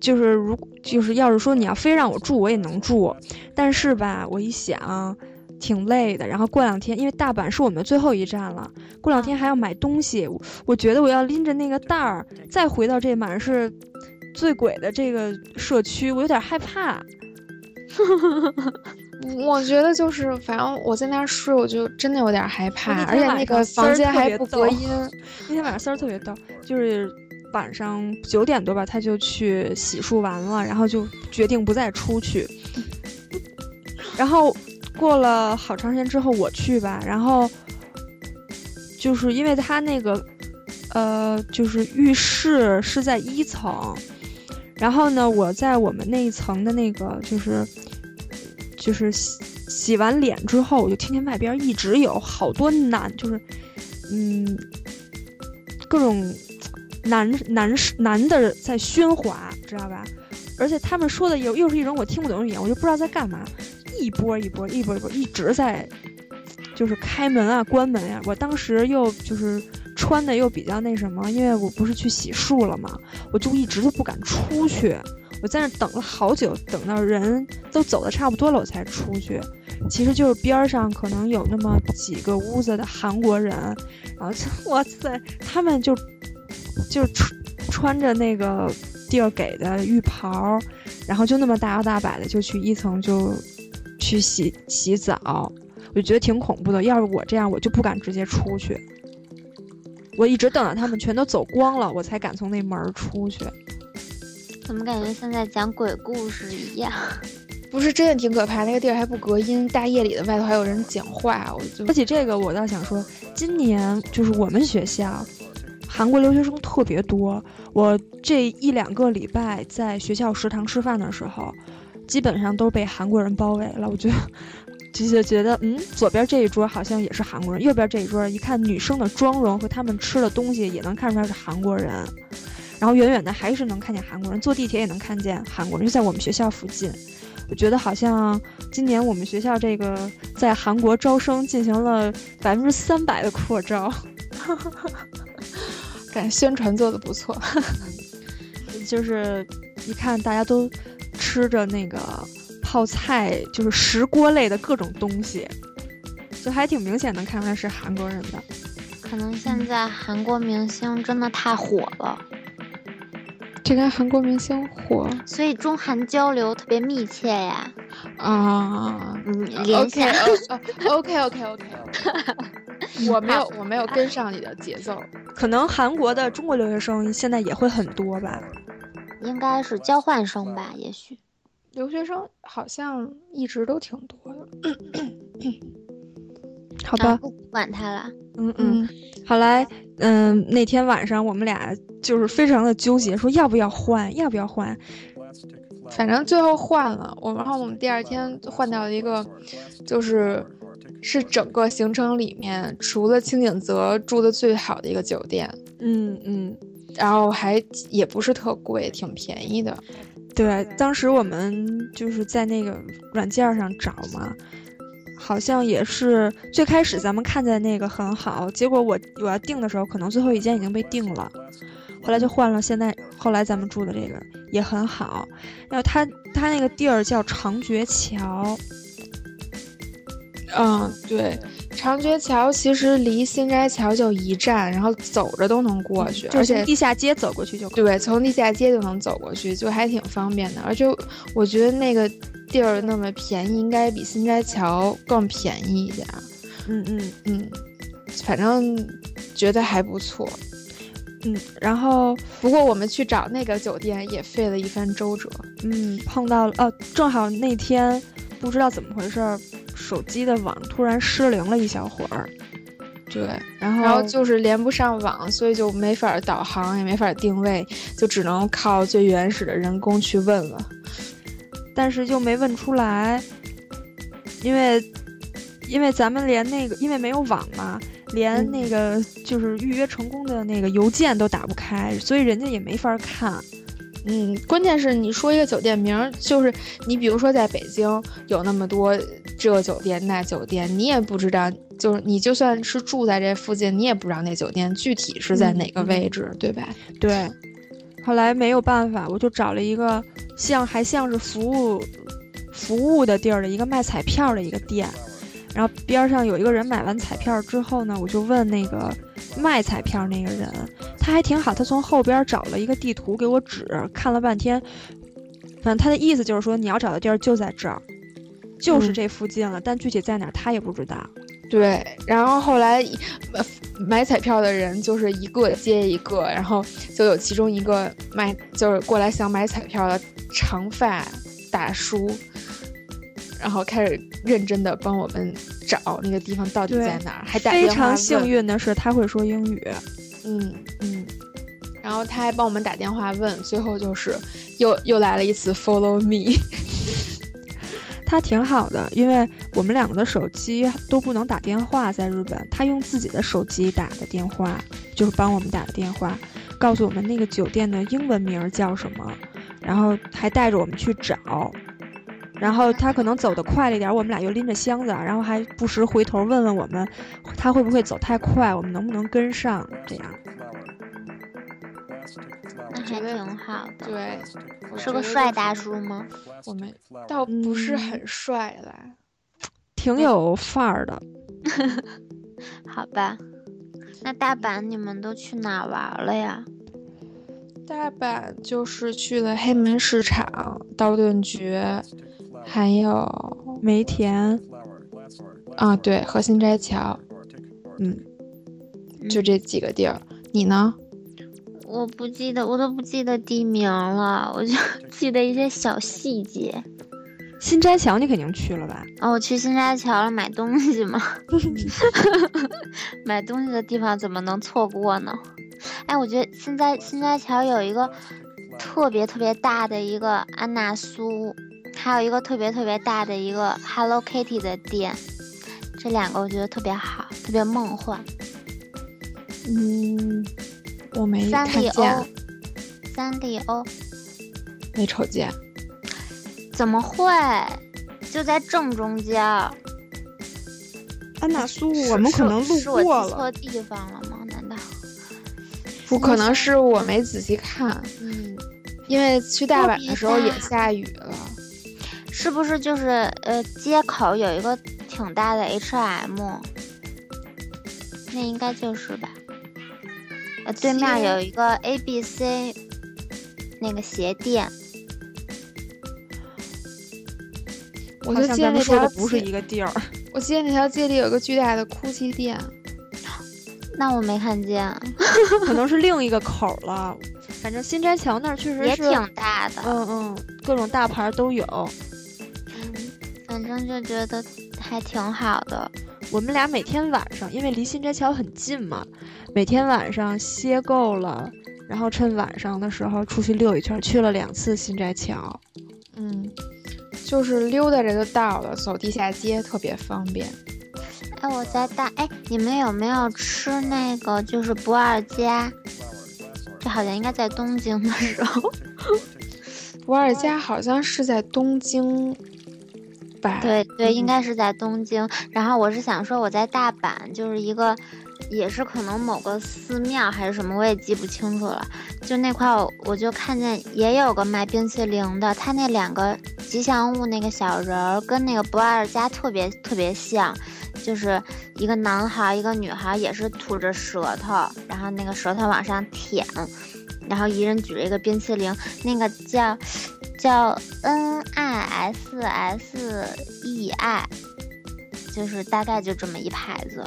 就是如就是要是说你要非让我住，我也能住，但是吧，我一想挺累的。然后过两天，因为大阪是我们最后一站了，过两天还要买东西，我觉得我要拎着那个袋儿再回到这满是醉鬼的这个社区，我有点害怕。我觉得就是，反正我在那儿睡，我就真的有点害怕，而且那个房间还不隔音。那天晚上丝儿特别逗，就是晚上九点多吧，他就去洗漱完了，然后就决定不再出去。然后过了好长时间之后，我去吧，然后就是因为他那个呃，就是浴室是在一层。然后呢，我在我们那一层的那个，就是，就是洗洗完脸之后，我就听见外边一直有好多男，就是，嗯，各种男男士男的在喧哗，知道吧？而且他们说的又又是一种我听不懂的语言，我就不知道在干嘛，一波一波，一波一波，一直在，就是开门啊，关门呀。我当时又就是。穿的又比较那什么，因为我不是去洗漱了嘛，我就一直都不敢出去。我在那等了好久，等到人都走的差不多了，我才出去。其实就是边上可能有那么几个屋子的韩国人，然后 哇塞，他们就就穿穿着那个地儿给的浴袍，然后就那么大摇大摆的就去一层就去洗洗澡，我觉得挺恐怖的。要是我这样，我就不敢直接出去。我一直等到他们全都走光了，我才敢从那门出去。怎么感觉像在讲鬼故事一样？不是，真的挺可怕。那个地儿还不隔音，大夜里的外头还有人讲话。我就说起这个，我倒想说，今年就是我们学校韩国留学生特别多。我这一两个礼拜在学校食堂吃饭的时候，基本上都被韩国人包围了。我觉得。就是觉得，嗯，左边这一桌好像也是韩国人，右边这一桌一看女生的妆容和他们吃的东西也能看出来是韩国人，然后远远的还是能看见韩国人，坐地铁也能看见韩国人，就在我们学校附近。我觉得好像今年我们学校这个在韩国招生进行了百分之三百的扩招，感觉宣传做的不错，就是一看大家都吃着那个。泡菜就是石锅类的各种东西，就还挺明显能看出来是韩国人的。可能现在韩国明星真的太火了，这跟韩国明星火，所以中韩交流特别密切呀。啊，嗯，连线。OK OK OK，我没有我没有跟上你的节奏。可能韩国的中国留学生现在也会很多吧？应该是交换生吧？也许。留学生好像一直都挺多的，好吧，不管他了。嗯嗯，好来，嗯，那天晚上我们俩就是非常的纠结，说要不要换，要不要换。反正最后换了，我然后我们第二天换到了一个，就是是整个行程里面除了清景泽住的最好的一个酒店。嗯嗯，然后还也不是特贵，挺便宜的。对，当时我们就是在那个软件上找嘛，好像也是最开始咱们看见那个很好，结果我我要订的时候，可能最后一间已经被订了，后来就换了。现在后来咱们住的这个也很好，然后它它那个地儿叫长觉桥。嗯，对，长觉桥其实离新斋桥就一站，然后走着都能过去，而且地下街走过去就对，从地下街就能走过去，就还挺方便的。而且我觉得那个地儿那么便宜，应该比新斋桥更便宜一点。嗯嗯嗯，反正觉得还不错。嗯，然后不过我们去找那个酒店也费了一番周折。嗯，碰到了哦，正好那天不知道怎么回事。手机的网突然失灵了一小会儿，对，然后然后就是连不上网，所以就没法导航，也没法定位，就只能靠最原始的人工去问了。但是就没问出来，因为因为咱们连那个因为没有网嘛，连那个就是预约成功的那个邮件都打不开，所以人家也没法看。嗯，关键是你说一个酒店名，就是你比如说在北京有那么多这酒店那酒店，你也不知道，就是你就算是住在这附近，你也不知道那酒店具体是在哪个位置，对吧？对。后来没有办法，我就找了一个像还像是服务服务的地儿的一个卖彩票的一个店，然后边上有一个人买完彩票之后呢，我就问那个卖彩票那个人。他还挺好，他从后边找了一个地图给我指，看了半天，反正他的意思就是说你要找的地儿就在这儿，就是这附近了，但具体在哪儿他也不知道。对，然后后来买彩票的人就是一个接一个，然后就有其中一个买就是过来想买彩票的长发大叔，然后开始认真的帮我们找那个地方到底在哪儿，还打非常幸运的是他会说英语。嗯嗯，然后他还帮我们打电话问，最后就是又又来了一次 follow me，他挺好的，因为我们两个的手机都不能打电话，在日本，他用自己的手机打的电话，就是帮我们打的电话，告诉我们那个酒店的英文名叫什么，然后还带着我们去找。然后他可能走得快了一点，我们俩又拎着箱子，然后还不时回头问问我们，他会不会走太快，我们能不能跟上？这样，那还挺好的。对，是个帅大叔吗？我们倒不是很帅啦，挺有范儿的。好吧，那大阪你们都去哪玩了呀？大阪就是去了黑门市场、道顿崛。还有梅田，啊，对，和新斋桥，嗯，就这几个地儿。你呢？我不记得，我都不记得地名了，我就记得一些小细节。新斋桥你肯定去了吧？哦，我去新斋桥了，买东西嘛。买东西的地方怎么能错过呢？哎，我觉得现在新斋桥有一个特别特别大的一个安娜苏。还有一个特别特别大的一个 Hello Kitty 的店，这两个我觉得特别好，特别梦幻。嗯，我没看见。三丽鸥，没瞅见。怎么会？就在正中间。安娜苏，我们可能路过了。错地方了吗？难道？不可能是我没仔细看。嗯，因为去大阪的时候也下雨了。是不是就是呃街口有一个挺大的 H&M，那应该就是吧？呃，对面有一个 A B C，那个鞋店。我就记得那条不是一个地儿。我记得那条街里有个巨大的 GUCCI 店，那我没看见，可能是另一个口了。反正新斋桥那儿确实是也挺大的，嗯嗯，各种大牌都有。反正就觉得还挺好的。我们俩每天晚上，因为离新斋桥很近嘛，每天晚上歇够了，然后趁晚上的时候出去溜一圈，去了两次新斋桥。嗯，就是溜达着就到了，走地下街特别方便。哎，我在大哎，你们有没有吃那个就是不二家？这好像应该在东京的时候。不二家好像是在东京吧？对对，应该是在东京。然后我是想说，我在大阪，就是一个，也是可能某个寺庙还是什么，我也记不清楚了。就那块，我就看见也有个卖冰淇淋的，他那两个吉祥物那个小人儿跟那个不二家特别特别像，就是一个男孩一个女孩，也是吐着舌头，然后那个舌头往上舔。然后一人举着一个冰淇淋，那个叫叫 N I S S E I，就是大概就这么一牌子。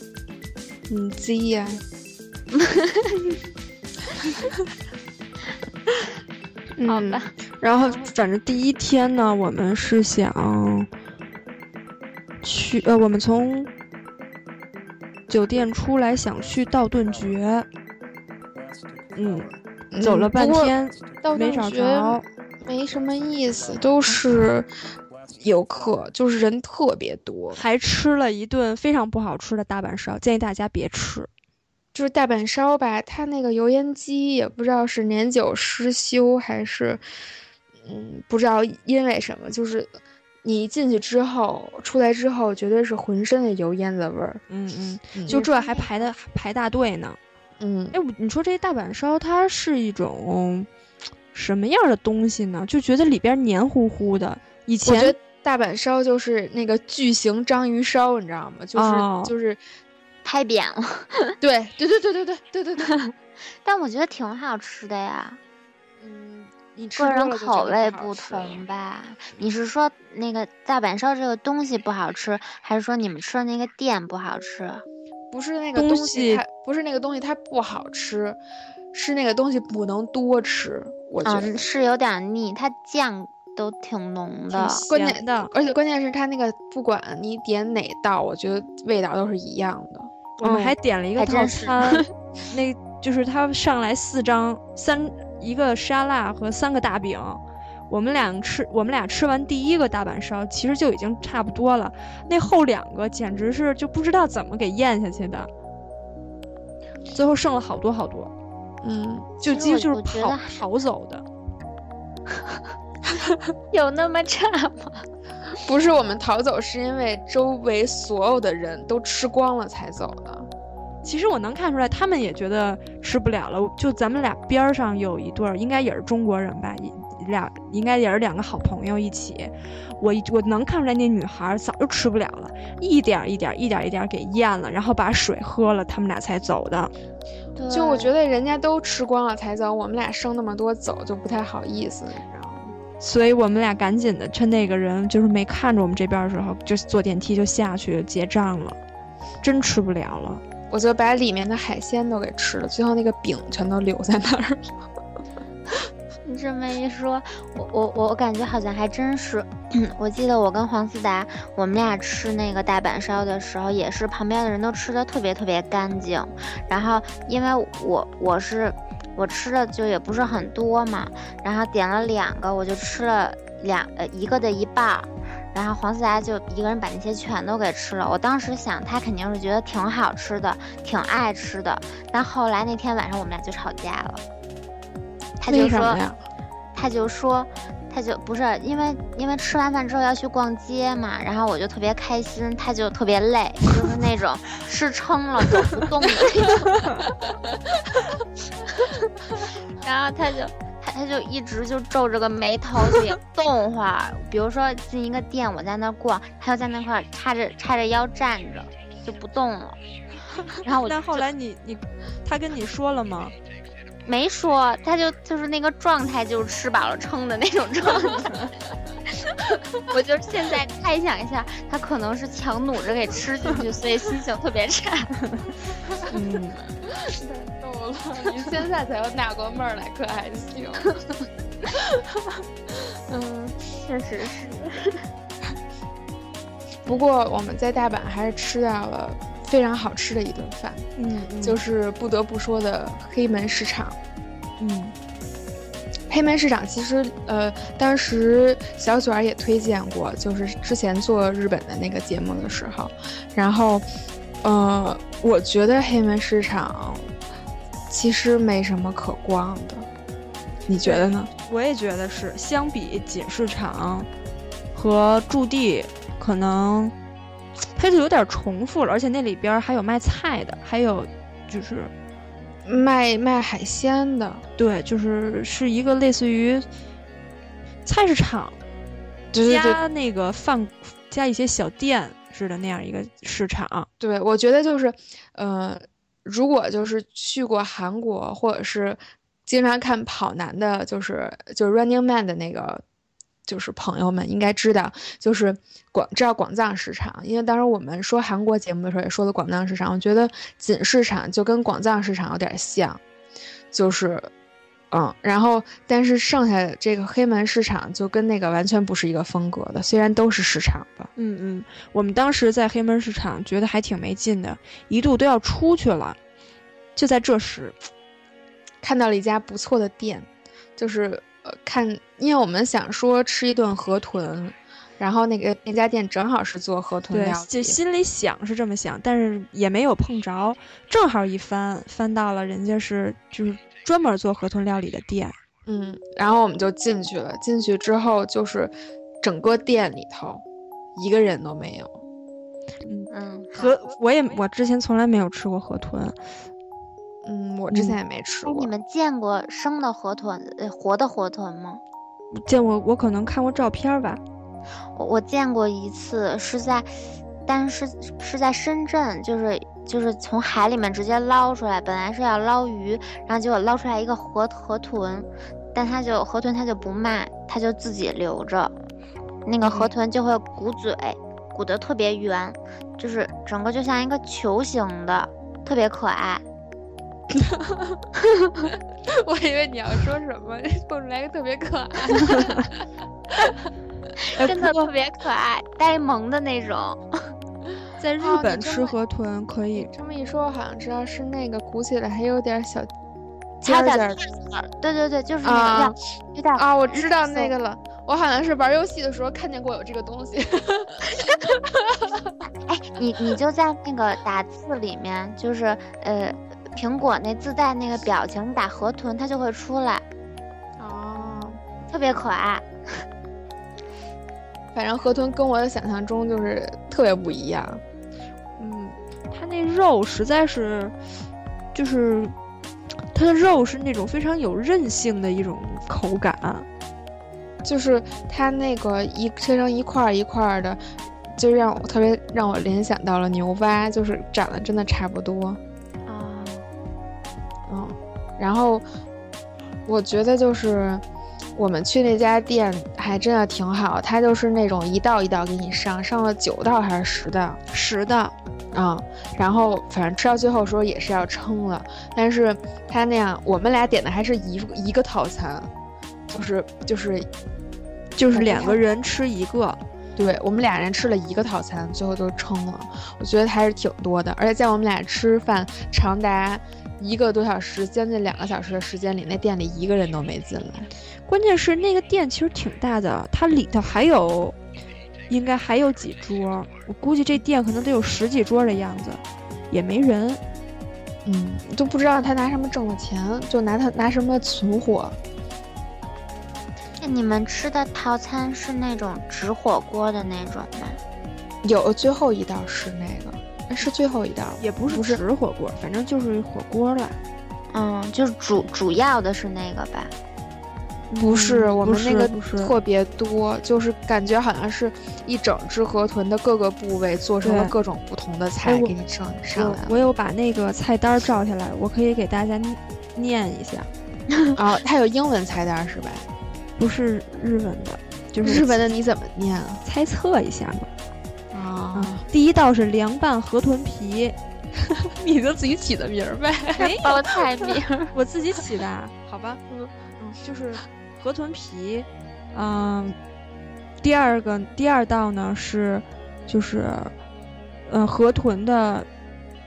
嗯，Z 呀。好吧。然后反正第一天呢，我们是想去呃，我们从酒店出来想去道顿崛。嗯，走了半天，没找着，没什么意思，都是游客，就是人特别多，还吃了一顿非常不好吃的大阪烧，建议大家别吃。就是大阪烧吧，它那个油烟机也不知道是年久失修还是，嗯，不知道因为什么，就是你进去之后，出来之后绝对是浑身的油烟子味儿。嗯嗯，就这还排的排大队呢。嗯，哎，你说这大阪烧它是一种什么样的东西呢？就觉得里边黏糊糊的。以前大阪烧就是那个巨型章鱼烧，你知道吗？就是就是拍扁了。对对对对对对对对对。但我觉得挺好吃的呀。嗯，你个人口味不同吧？你是说那个大阪烧这个东西不好吃，还是说你们吃的那个店不好吃？不是那个东西，它不是那个东西，它不好吃，是那个东西不能多吃。我觉得是有点腻，它酱都挺浓的，关键的，而且关键是它那个不管你点哪道，我觉得味道都是一样的。我们还点了一个套餐，那就是它上来四张三一个沙拉和三个大饼。我们俩吃，我们俩吃完第一个大阪烧，其实就已经差不多了。那后两个简直是就不知道怎么给咽下去的，最后剩了好多好多。嗯，就几乎就是跑跑走的。有那么差吗？不是，我们逃走是因为周围所有的人都吃光了才走的。其实我能看出来，他们也觉得吃不了了。就咱们俩边上有一对儿，应该也是中国人吧？俩应该也是两个好朋友一起，我我能看出来那女孩早就吃不了了，一点一点一点一点给咽了，然后把水喝了，他们俩才走的。就我觉得人家都吃光了才走，我们俩剩那么多走就不太好意思，你知道吗？所以我们俩赶紧的趁那个人就是没看着我们这边的时候，就坐电梯就下去结账了，真吃不了了。我就把里面的海鲜都给吃了，最后那个饼全都留在那儿了。你这么一说，我我我感觉好像还真是。我记得我跟黄思达，我们俩吃那个大阪烧的时候，也是旁边的人都吃的特别特别干净。然后因为我我是我吃的就也不是很多嘛，然后点了两个，我就吃了两呃一个的一半儿。然后黄思达就一个人把那些全都给吃了。我当时想他肯定是觉得挺好吃的，挺爱吃的。但后来那天晚上我们俩就吵架了。他就说，他就说，他就不是因为因为吃完饭之后要去逛街嘛，然后我就特别开心，他就特别累，就是那种 吃撑了走不动的那种。然后他就他他就一直就皱着个眉头，就也不动会儿。比如说进一个店，我在那逛，他就在那块叉着叉着腰站着，就不动了。然后我但后来你你他跟你说了吗？没说，他就就是那个状态，就是吃饱了撑的那种状态。我就现在猜想一下，他可能是强努着给吃进去，所以心情特别差。嗯，太逗了，你现在才有纳过闷儿来，可还行。嗯，确实是。不过我们在大阪还是吃到了。非常好吃的一顿饭，嗯，就是不得不说的黑门市场，嗯，黑门市场其实，呃，当时小卷儿也推荐过，就是之前做日本的那个节目的时候，然后，呃，我觉得黑门市场其实没什么可逛的，你觉得呢？我也觉得是，相比锦市场和驻地，可能它就有点重复了，而且那里边还有卖菜的，还有就是卖卖海鲜的，对，就是是一个类似于菜市场加那个饭加一些小店似的那样一个市场。对，我觉得就是，呃，如果就是去过韩国或者是。经常看跑男的，就是就是 Running Man 的那个，就是朋友们应该知道，就是广知道广藏市场，因为当时我们说韩国节目的时候也说了广藏市场，我觉得锦市场就跟广藏市场有点像，就是，嗯，然后但是剩下的这个黑门市场就跟那个完全不是一个风格的，虽然都是市场吧，嗯嗯，我们当时在黑门市场觉得还挺没劲的，一度都要出去了，就在这时。看到了一家不错的店，就是呃看，因为我们想说吃一顿河豚，然后那个那家店正好是做河豚料理，就心里想是这么想，但是也没有碰着，正好一翻翻到了人家是就是专门做河豚料理的店，嗯，然后我们就进去了，进去之后就是整个店里头一个人都没有，嗯嗯，河我也我之前从来没有吃过河豚。嗯，我之前也没吃过。你们见过生的河豚，呃，活的河豚吗？见过，我可能看过照片吧。我我见过一次，是在，但是是在深圳，就是就是从海里面直接捞出来，本来是要捞鱼，然后结果捞出来一个河河豚，但他就河豚他就不卖，他就自己留着。那个河豚就会鼓嘴，鼓得特别圆，就是整个就像一个球形的，特别可爱。我以为你要说什么，蹦出来个特别可爱，真的特别可爱，呆萌的那种。在日本吃河豚可以。这么一说，我好像知道是那个鼓起来还有点小尖尖的。对对对，就是那个有点啊，我知道那个了。我好像是玩游戏的时候看见过有这个东西。哎，你你就在那个打字里面，就是呃。苹果那自带那个表情，你打河豚它就会出来，哦，特别可爱。反正河豚跟我的想象中就是特别不一样。嗯，它那肉实在是，就是它的肉是那种非常有韧性的一种口感，就是它那个一切成一块一块的，就让我特别让我联想到了牛蛙，就是长得真的差不多。然后，我觉得就是我们去那家店还真的挺好，它就是那种一道一道给你上，上了九道还是十道？十道，嗯。然后反正吃到最后时候也是要撑了，但是他那样，我们俩点的还是一一个套餐，就是就是就是两个人吃一个，对我们俩人吃了一个套餐，最后都撑了。我觉得还是挺多的，而且在我们俩吃饭长达。一个多小时，将近两个小时的时间里，那店里一个人都没进来。关键是那个店其实挺大的，它里头还有，应该还有几桌。我估计这店可能得有十几桌的样子，也没人。嗯，都不知道他拿什么挣的钱，就拿他拿什么存货。那你们吃的套餐是那种纸火锅的那种吗？有，最后一道是那个。是最后一道，也不是不是火锅，反正就是火锅了。嗯，就是主主要的是那个吧？不是，我们那个特别多，就是感觉好像是一整只河豚的各个部位做成了各种不同的菜给你上上来。我有把那个菜单照下来，我可以给大家念一下。啊，它有英文菜单是吧？不是日文的，就是日文的，你怎么念啊？猜测一下嘛。啊，第一道是凉拌河豚皮，你就自己起的名儿呗，没有。菜名，我自己起的，好吧，嗯。嗯，就是河豚皮，嗯，第二个第二道呢是，就是，嗯，河豚的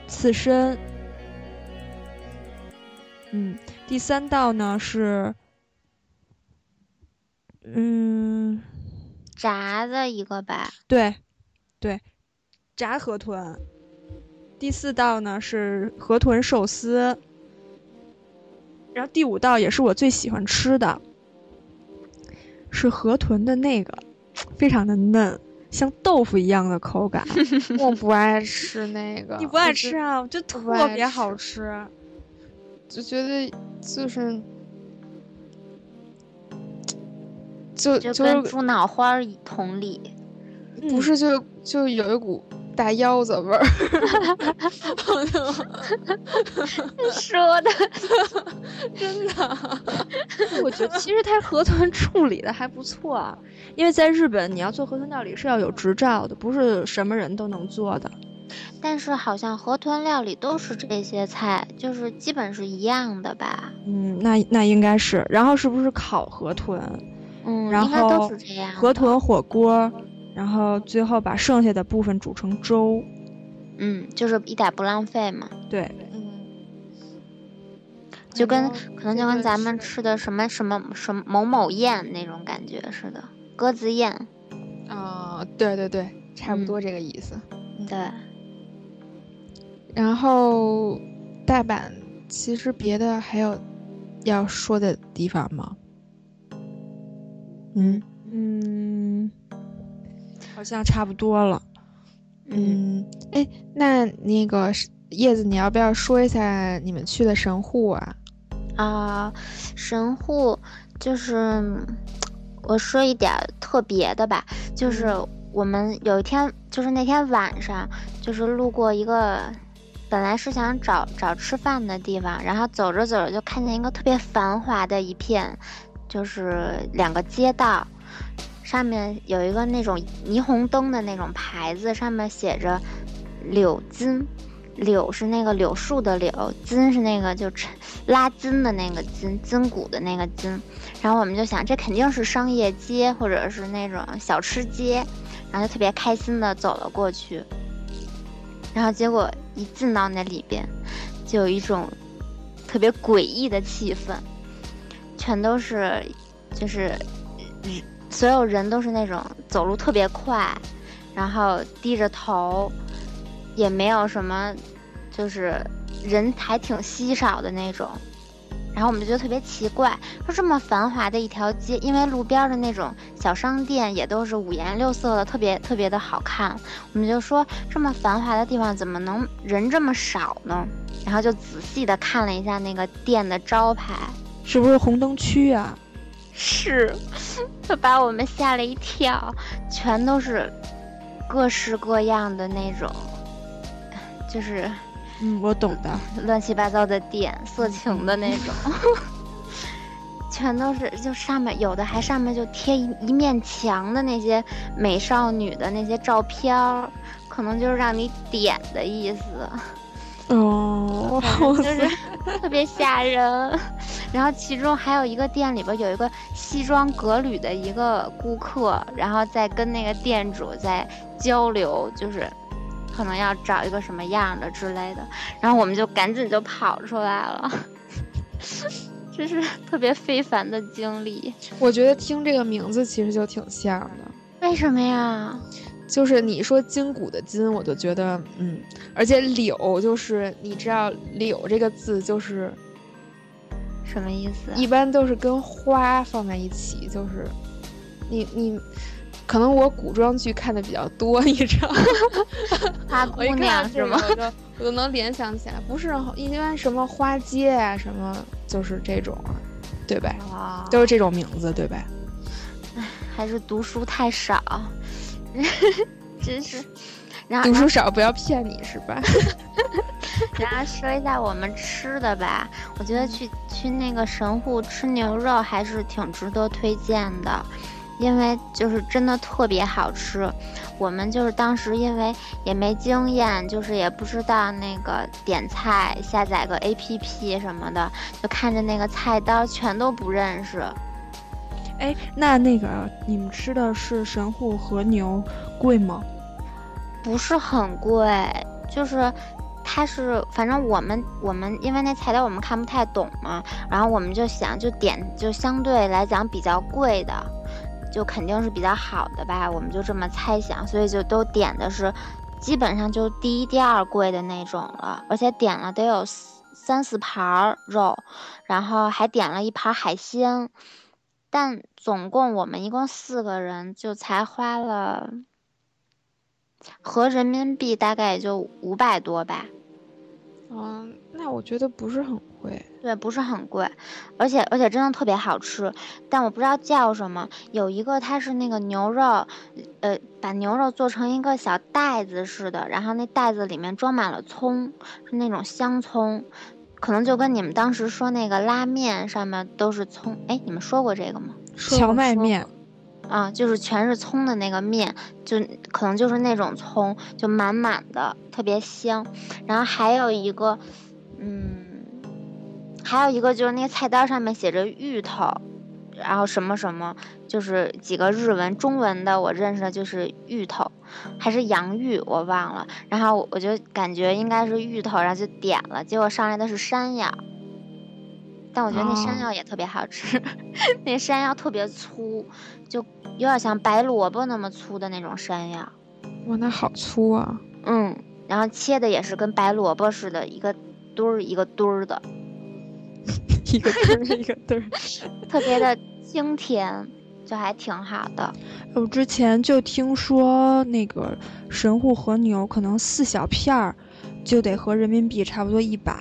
刺身，嗯，第三道呢是，嗯，炸的一个吧，对。对，炸河豚。第四道呢是河豚寿司。然后第五道也是我最喜欢吃的，是河豚的那个，非常的嫩，像豆腐一样的口感。我不爱吃那个，你不爱吃啊？我觉得特别好吃，就觉得就是就就跟猪脑花同理，不是就就有一股。大腰子味儿 说的 真的。我觉得其实它河豚处理的还不错，因为在日本你要做河豚料理是要有执照的，不是什么人都能做的。但是好像河豚料理都是这些菜，就是基本是一样的吧？嗯，那那应该是。然后是不是烤河豚？嗯，然后都是这样。河豚火锅。然后最后把剩下的部分煮成粥，嗯，就是一点不浪费嘛。对，嗯，就跟可能就跟咱们吃的什么什么什么某某宴那种感觉似的，鸽子宴。啊，对对对，差不多这个意思。对。然后大阪其实别的还有要说的地方吗？嗯嗯。好像差不多了，嗯，哎，那那个叶子，你要不要说一下你们去的神户啊？啊，神户就是我说一点特别的吧，就是我们有一天，就是那天晚上，就是路过一个，本来是想找找吃饭的地方，然后走着走着就看见一个特别繁华的一片，就是两个街道。上面有一个那种霓虹灯的那种牌子，上面写着“柳金”，柳是那个柳树的柳，金是那个就拉筋的那个筋，筋骨的那个筋。然后我们就想，这肯定是商业街或者是那种小吃街，然后就特别开心的走了过去。然后结果一进到那里边，就有一种特别诡异的气氛，全都是就是。所有人都是那种走路特别快，然后低着头，也没有什么，就是人还挺稀少的那种。然后我们就觉得特别奇怪，说这么繁华的一条街，因为路边的那种小商店也都是五颜六色的，特别特别的好看。我们就说这么繁华的地方怎么能人这么少呢？然后就仔细的看了一下那个店的招牌，是不是红灯区啊？是，他把我们吓了一跳，全都是各式各样的那种，就是，嗯，我懂的，乱七八糟的店，色情的那种，全都是，就上面有的还上面就贴一一面墙的那些美少女的那些照片儿，可能就是让你点的意思。哦，就是 特别吓人。然后其中还有一个店里边有一个西装革履的一个顾客，然后在跟那个店主在交流，就是可能要找一个什么样的之类的。然后我们就赶紧就跑出来了，这是特别非凡的经历。我觉得听这个名字其实就挺像的。为什么呀？就是你说筋骨的筋，我就觉得嗯，而且柳就是你知道柳这个字就是。什么意思？一般都是跟花放在一起，就是，你你，可能我古装剧看的比较多，你知道，花姑娘是吗？我就我就能联想起来，不是一般什么花街啊，什么就是这种，对吧？啊，都是这种名字，对吧？唉，还是读书太少，真是。读书少不要骗你是吧？然后说一下我们吃的吧，我觉得去去那个神户吃牛肉还是挺值得推荐的，因为就是真的特别好吃。我们就是当时因为也没经验，就是也不知道那个点菜下载个 A P P 什么的，就看着那个菜单全都不认识。哎，那那个你们吃的是神户和牛，贵吗？不是很贵，就是它是反正我们我们因为那菜单我们看不太懂嘛，然后我们就想就点就相对来讲比较贵的，就肯定是比较好的吧，我们就这么猜想，所以就都点的是基本上就第一第二贵的那种了，而且点了得有三四盘肉，然后还点了一盘海鲜，但总共我们一共四个人就才花了，合人民币大概也就五百多吧。嗯，那我觉得不是很贵。对，不是很贵，而且而且真的特别好吃，但我不知道叫什么。有一个它是那个牛肉，呃，把牛肉做成一个小袋子似的，然后那袋子里面装满了葱，是那种香葱，可能就跟你们当时说那个拉面上面都是葱，哎，你们说过这个吗？荞麦面。啊，就是全是葱的那个面，就可能就是那种葱，就满满的，特别香。然后还有一个，嗯。还有一个就是那个菜单上面写着芋头，然后什么什么，就是几个日文、中文的我认识的就是芋头，还是洋芋我忘了。然后我就感觉应该是芋头，然后就点了，结果上来的是山药，但我觉得那山药也特别好吃，那山药特别粗，就有点像白萝卜那么粗的那种山药。哇，那好粗啊！嗯，然后切的也是跟白萝卜似的，一个墩儿一个墩儿的。一个墩儿一个墩儿，特别的清甜，就还挺好的。我之前就听说那个神户和牛可能四小片儿就得合人民币差不多一百，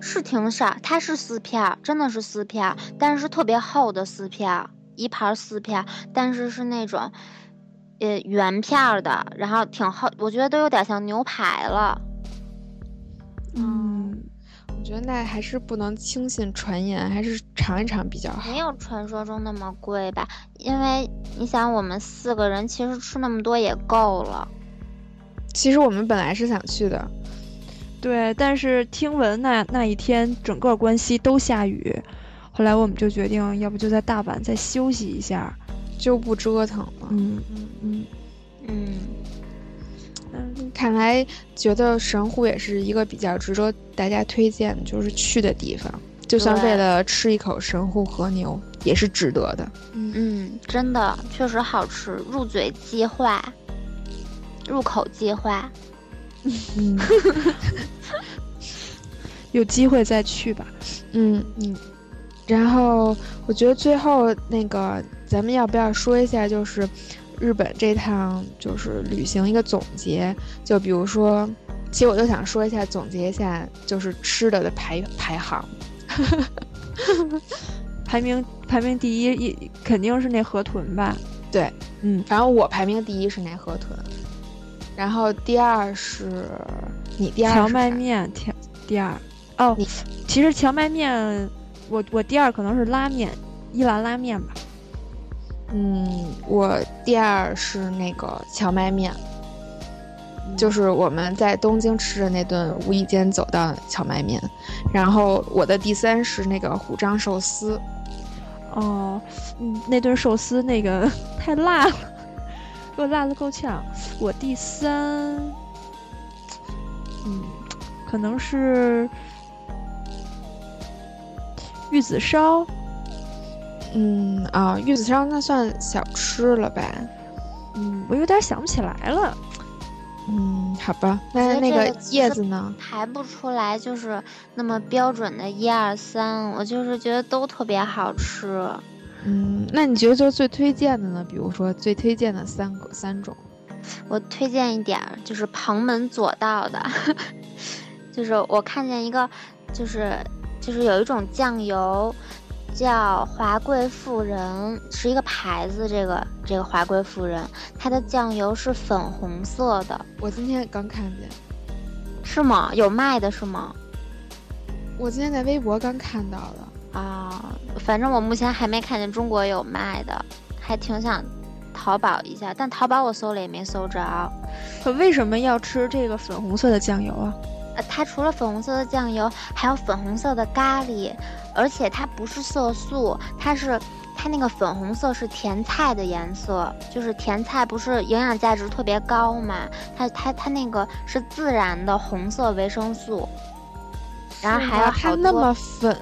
是挺少。它是四片，真的是四片，但是特别厚的四片，一盘四片，但是是那种呃圆片的，然后挺厚，我觉得都有点像牛排了。嗯。我觉得那还是不能轻信传言，还是尝一尝比较好。没有传说中那么贵吧？因为你想，我们四个人其实吃那么多也够了。其实我们本来是想去的，对，但是听闻那那一天整个关西都下雨，后来我们就决定，要不就在大阪再休息一下，就不折腾了。嗯嗯嗯嗯。嗯，看来觉得神户也是一个比较值得大家推荐，就是去的地方。就算为了吃一口神户和牛，也是值得的。嗯，真的确实好吃，入嘴即化，入口即化。嗯，有机会再去吧。嗯嗯。然后我觉得最后那个，咱们要不要说一下，就是。日本这趟就是旅行一个总结，就比如说，其实我就想说一下，总结一下，就是吃的的排排行，排名排名第一一肯定是那河豚吧？对，嗯，然后我排名第一是那河豚，然后第二是你第二荞麦面，第第二哦，其实荞麦面，我我第二可能是拉面，一兰拉面吧。嗯，我第二是那个荞麦面，就是我们在东京吃的那顿无意间走到荞麦面，然后我的第三是那个虎章寿司。哦，嗯，那顿寿司那个 太辣了，给我辣的够呛。我第三，嗯，可能是玉子烧。嗯啊，玉子烧那算小吃了呗？嗯，我有点想不起来了。嗯，好吧，那那个叶子呢？排不出来，就是那么标准的一二三，我就是觉得都特别好吃。嗯，那你觉得就最推荐的呢？比如说最推荐的三个三种，我推荐一点儿，就是旁门左道的，就是我看见一个，就是就是有一种酱油。叫华贵妇人是一个牌子，这个这个华贵妇人，它的酱油是粉红色的。我今天刚看见，是吗？有卖的是吗？我今天在微博刚看到的啊，反正我目前还没看见中国有卖的，还挺想淘宝一下，但淘宝我搜了也没搜着。可为什么要吃这个粉红色的酱油啊？呃，它除了粉红色的酱油，还有粉红色的咖喱。而且它不是色素，它是它那个粉红色是甜菜的颜色，就是甜菜不是营养价值特别高嘛？它它它那个是自然的红色维生素，然后还有它那么粉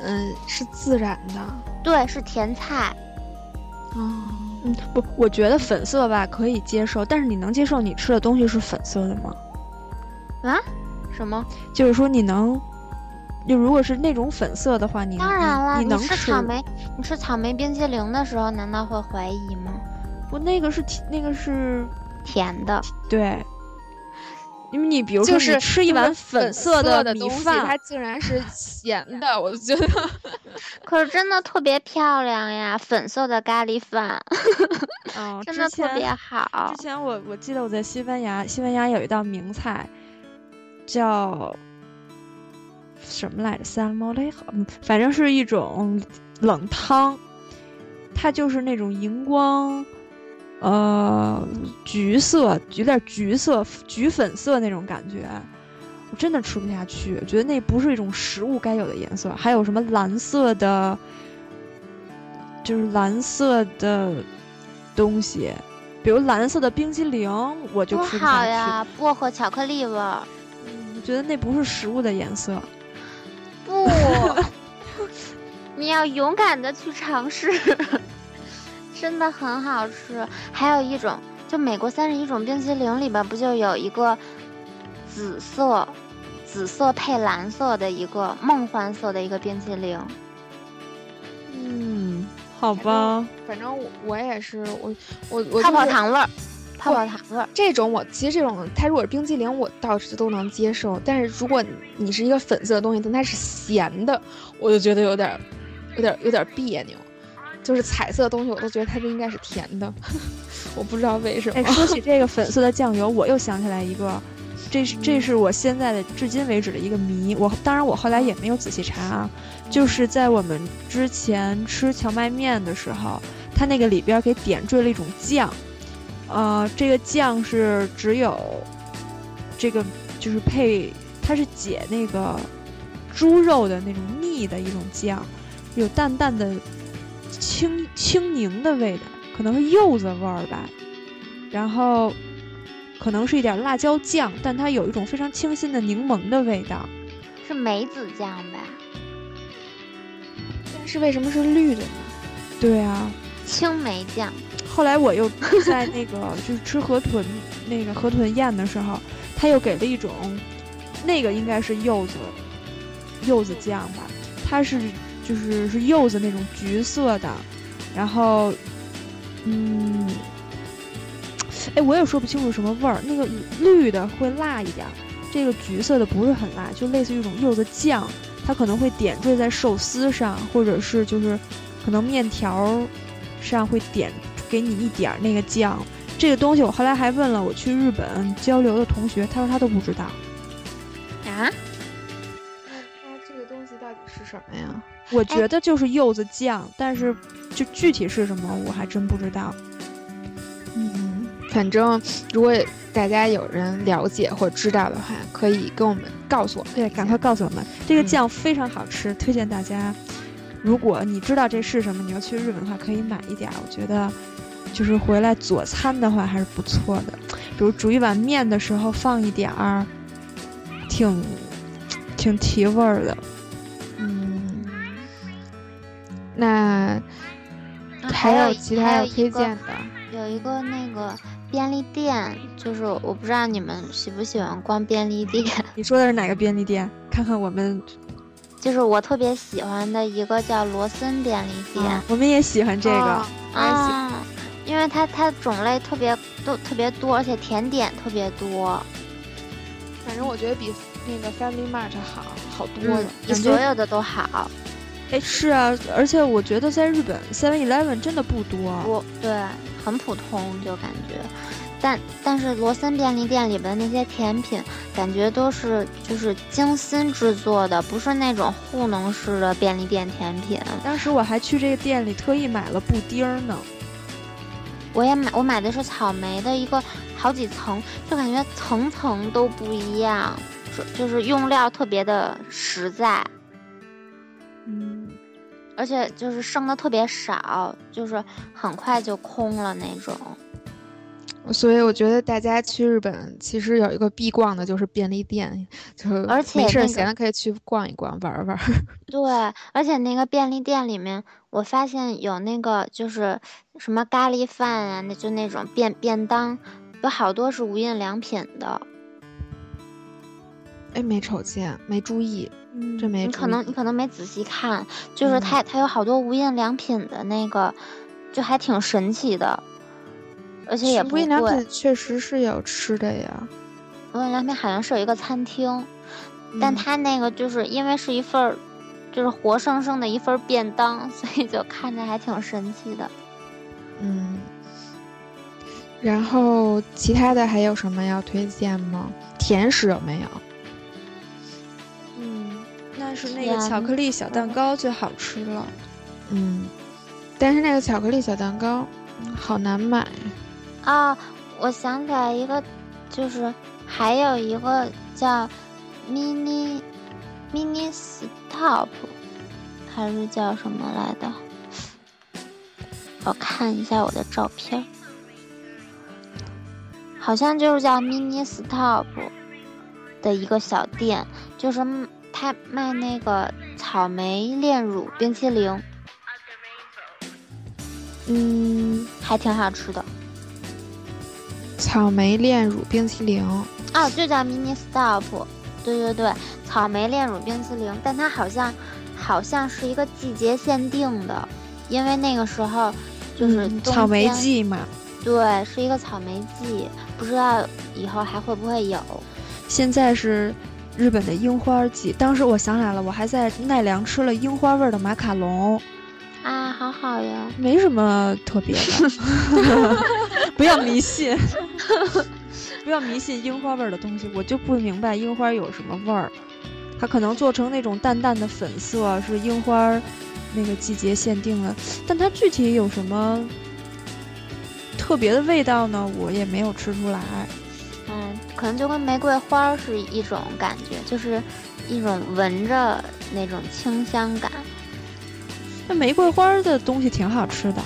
是自然的，对，是甜菜。哦，嗯，不，我觉得粉色吧可以接受，但是你能接受你吃的东西是粉色的吗？啊？什么？就是说你能。就如果是那种粉色的话，你当然了，你能吃草莓，你吃草莓冰淇淋的时候，难道会怀疑吗？不，那个是甜，那个是甜的，对。因为你比如说，就是吃一碗粉色的米饭，它竟然是咸的，我就觉得。可是真的特别漂亮呀，粉色的咖喱饭，嗯，真的特别好。之前我我记得我在西班牙，西班牙有一道名菜，叫什么来着？萨莫雷好，反正是一种冷汤，它就是那种荧光。呃，橘色有点橘色、橘粉色那种感觉，我真的吃不下去。觉得那不是一种食物该有的颜色。还有什么蓝色的，就是蓝色的东西，比如蓝色的冰激凌，我就吃不下去。好呀，薄荷巧克力味我觉得那不是食物的颜色。不，你要勇敢的去尝试。真的很好吃，还有一种，就美国三十一种冰淇淋里边不就有一个紫色，紫色配蓝色的一个梦幻色的一个冰淇淋。嗯，好吧，反正我我也是，我我我泡泡糖味儿，泡泡糖味。这种我其实这种它如果是冰激凌，我倒是都能接受，但是如果你是一个粉色的东西，但它是咸的，我就觉得有点有点有点别扭。就是彩色的东西，我都觉得它这应该是甜的，我不知道为什么。哎，说起这个粉色的酱油，我又想起来一个，这是这是我现在的至今为止的一个谜。我当然我后来也没有仔细查啊，就是在我们之前吃荞麦面的时候，它那个里边给点缀了一种酱，呃，这个酱是只有这个就是配，它是解那个猪肉的那种腻的一种酱，有淡淡的。青青柠的味道，可能是柚子味儿吧，然后可能是一点辣椒酱，但它有一种非常清新的柠檬的味道，是梅子酱吧？但是为什么是绿的呢？对啊，青梅酱。后来我又在那个就是吃河豚那个河豚宴的时候，他又给了一种，那个应该是柚子柚子酱吧，它是。就是是柚子那种橘色的，然后，嗯，哎，我也说不清楚什么味儿。那个绿的会辣一点，这个橘色的不是很辣，就类似于一种柚子酱，它可能会点缀在寿司上，或者是就是可能面条上会点给你一点那个酱。这个东西我后来还问了我去日本交流的同学，他说他都不知道。啊？那这个东西到底是什么呀？我觉得就是柚子酱，但是就具体是什么我还真不知道。嗯，反正如果大家有人了解或知道的话，可以跟我们告诉我。对，赶快告诉我们，这个酱非常好吃，推荐大家。如果你知道这是什么，你要去日本的话，可以买一点。我觉得就是回来佐餐的话还是不错的，比如煮一碗面的时候放一点儿，挺挺提味儿的。嗯那还有其他要推荐的？有一个那个便利店，就是我不知道你们喜不喜欢逛便利店。你说的是哪个便利店？看看我们，就是我特别喜欢的一个叫罗森便利店。我们也喜欢这个啊，因为它它种类特别都特别多，而且甜点特别多。反正我觉得比那个 Family Mart 好好多了，比所有的都好。哎，是啊，而且我觉得在日本 Seven Eleven 真的不多，不对，很普通，就感觉。但但是罗森便利店里边的那些甜品，感觉都是就是精心制作的，不是那种糊弄式的便利店甜品。当时我还去这个店里特意买了布丁呢。我也买，我买的是草莓的一个，好几层，就感觉层层都不一样，就是用料特别的实在。嗯，而且就是剩的特别少，就是很快就空了那种。所以我觉得大家去日本其实有一个必逛的就是便利店，就是而且没事闲了可以去逛一逛玩玩。对，而且那个便利店里面，我发现有那个就是什么咖喱饭啊，那就那种便便当，有好多是无印良品的。哎，没瞅见，没注意，嗯真没。你可能你可能没仔细看，就是它它有好多无印良品的那个，就还挺神奇的，而且也不无印良贵。品确实是有吃的呀，无印良品好像是有一个餐厅，但嗯它那个就是因为是一份儿，就是活生生的一份便当，所以就看着还挺神奇的。嗯。然后其他的还有什么要推荐吗？甜食有没有？嗯，那是那个巧克力小蛋糕最好吃了。嗯，但是那个巧克力小蛋糕嗯好难买。啊，我想起来一个，就是还有一个叫 mini mini stop，还是叫什么来的？我看一下我的照片，好像就是叫 mini stop 的一个小店，就是嗯他卖那个草莓炼乳冰淇淋，嗯，还挺好吃的。草莓炼乳冰淇淋。啊，就叫 mini stop，对对对，草莓炼乳冰淇淋，但它好像好像是一个季节限定的，因为那个时候就是嗯草莓，季嘛，对，是一个草莓季，不知道以后还会不会有。现在是日本的樱花季。当时我想起来了，我还在奈良吃了樱花味儿的马卡龙，啊，好好呀！没什么特别的。不要迷信，不要迷信樱花味儿的东西。我就不明白樱花有什么味儿，它可能做成那种淡淡的粉色，是樱花那个季节限定的，但它具体有什么特别的味道呢？我也没有吃出来。嗯，可能就跟玫瑰花是一种感觉，就是一种闻着那种清香感。那玫瑰花的东西挺好吃的，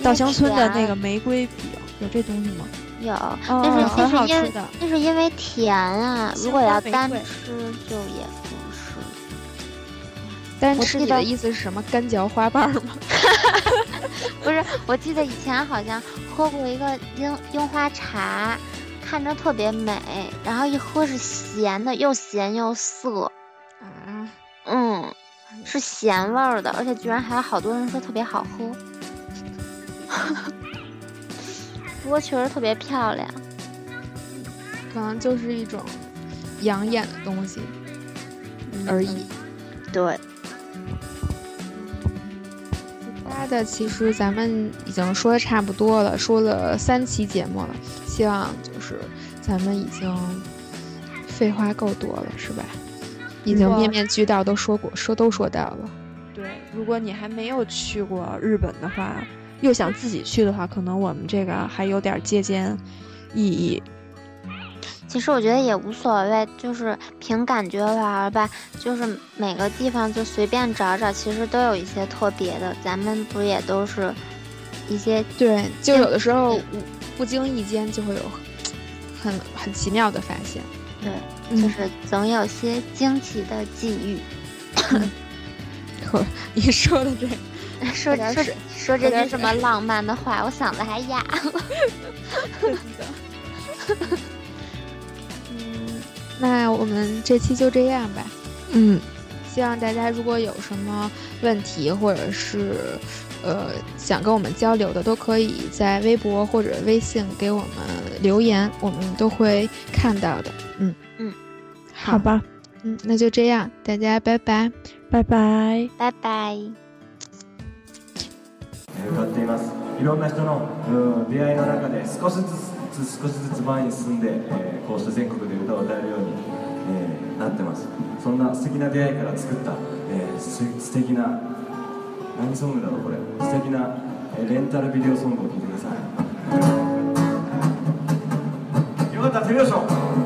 稻香村的那个玫瑰饼有这东西吗？有，哦但是很好那是因为吃的。那是因为甜啊，如果要单吃就也。单吃你的意思是什么？干嚼花瓣儿吗？不是，我记得以前好像喝过一个樱樱花茶，看着特别美，然后一喝是咸的，又咸又涩，啊，嗯，是咸味儿的，而且居然还有好多人说特别好喝。不过确实特别漂亮，可能就是一种养眼的东西而已。对，其他的其实咱们已经说的差不多了，说了三期节目了，希望就是咱们已经废话够多了，是吧？已经面面俱到，都说过，说都说到了。对，如果你还没有去过日本的话，又想自己去的话，可能我们这个还有点借鉴意义。其实我觉得也无所谓，就是凭感觉玩儿吧，就是每个地方就随便找找，其实都有一些特别的。咱们不也都是一些对，就嗯有的时候不不经意间就会有很很奇妙的发现。对，嗯就是总有些惊奇的际遇。你说的这个，说说说这喝点句这么浪漫的话，我嗓子还哑了。嗯，那我们这期就这样吧。嗯，希望大家如果有什么问题，或者是呃想跟我们交流的，都可以在微博或者微信给我们留言，我们都会看到的。嗯嗯，好吧，嗯，那就这样，大家拜拜。拜拜。拜拜。えー歌っていますいろんな人のうん出会いの中で少しずつ つ少しずつ前に進んで、えー、こうして全国で歌を歌えるように、えー、なってます。そんな素敵な出会いから作った、えー、す素敵な何ソングだろうこれ。素敵な、えレンタルビデオソングを聴いてください。よかったら手拍子を。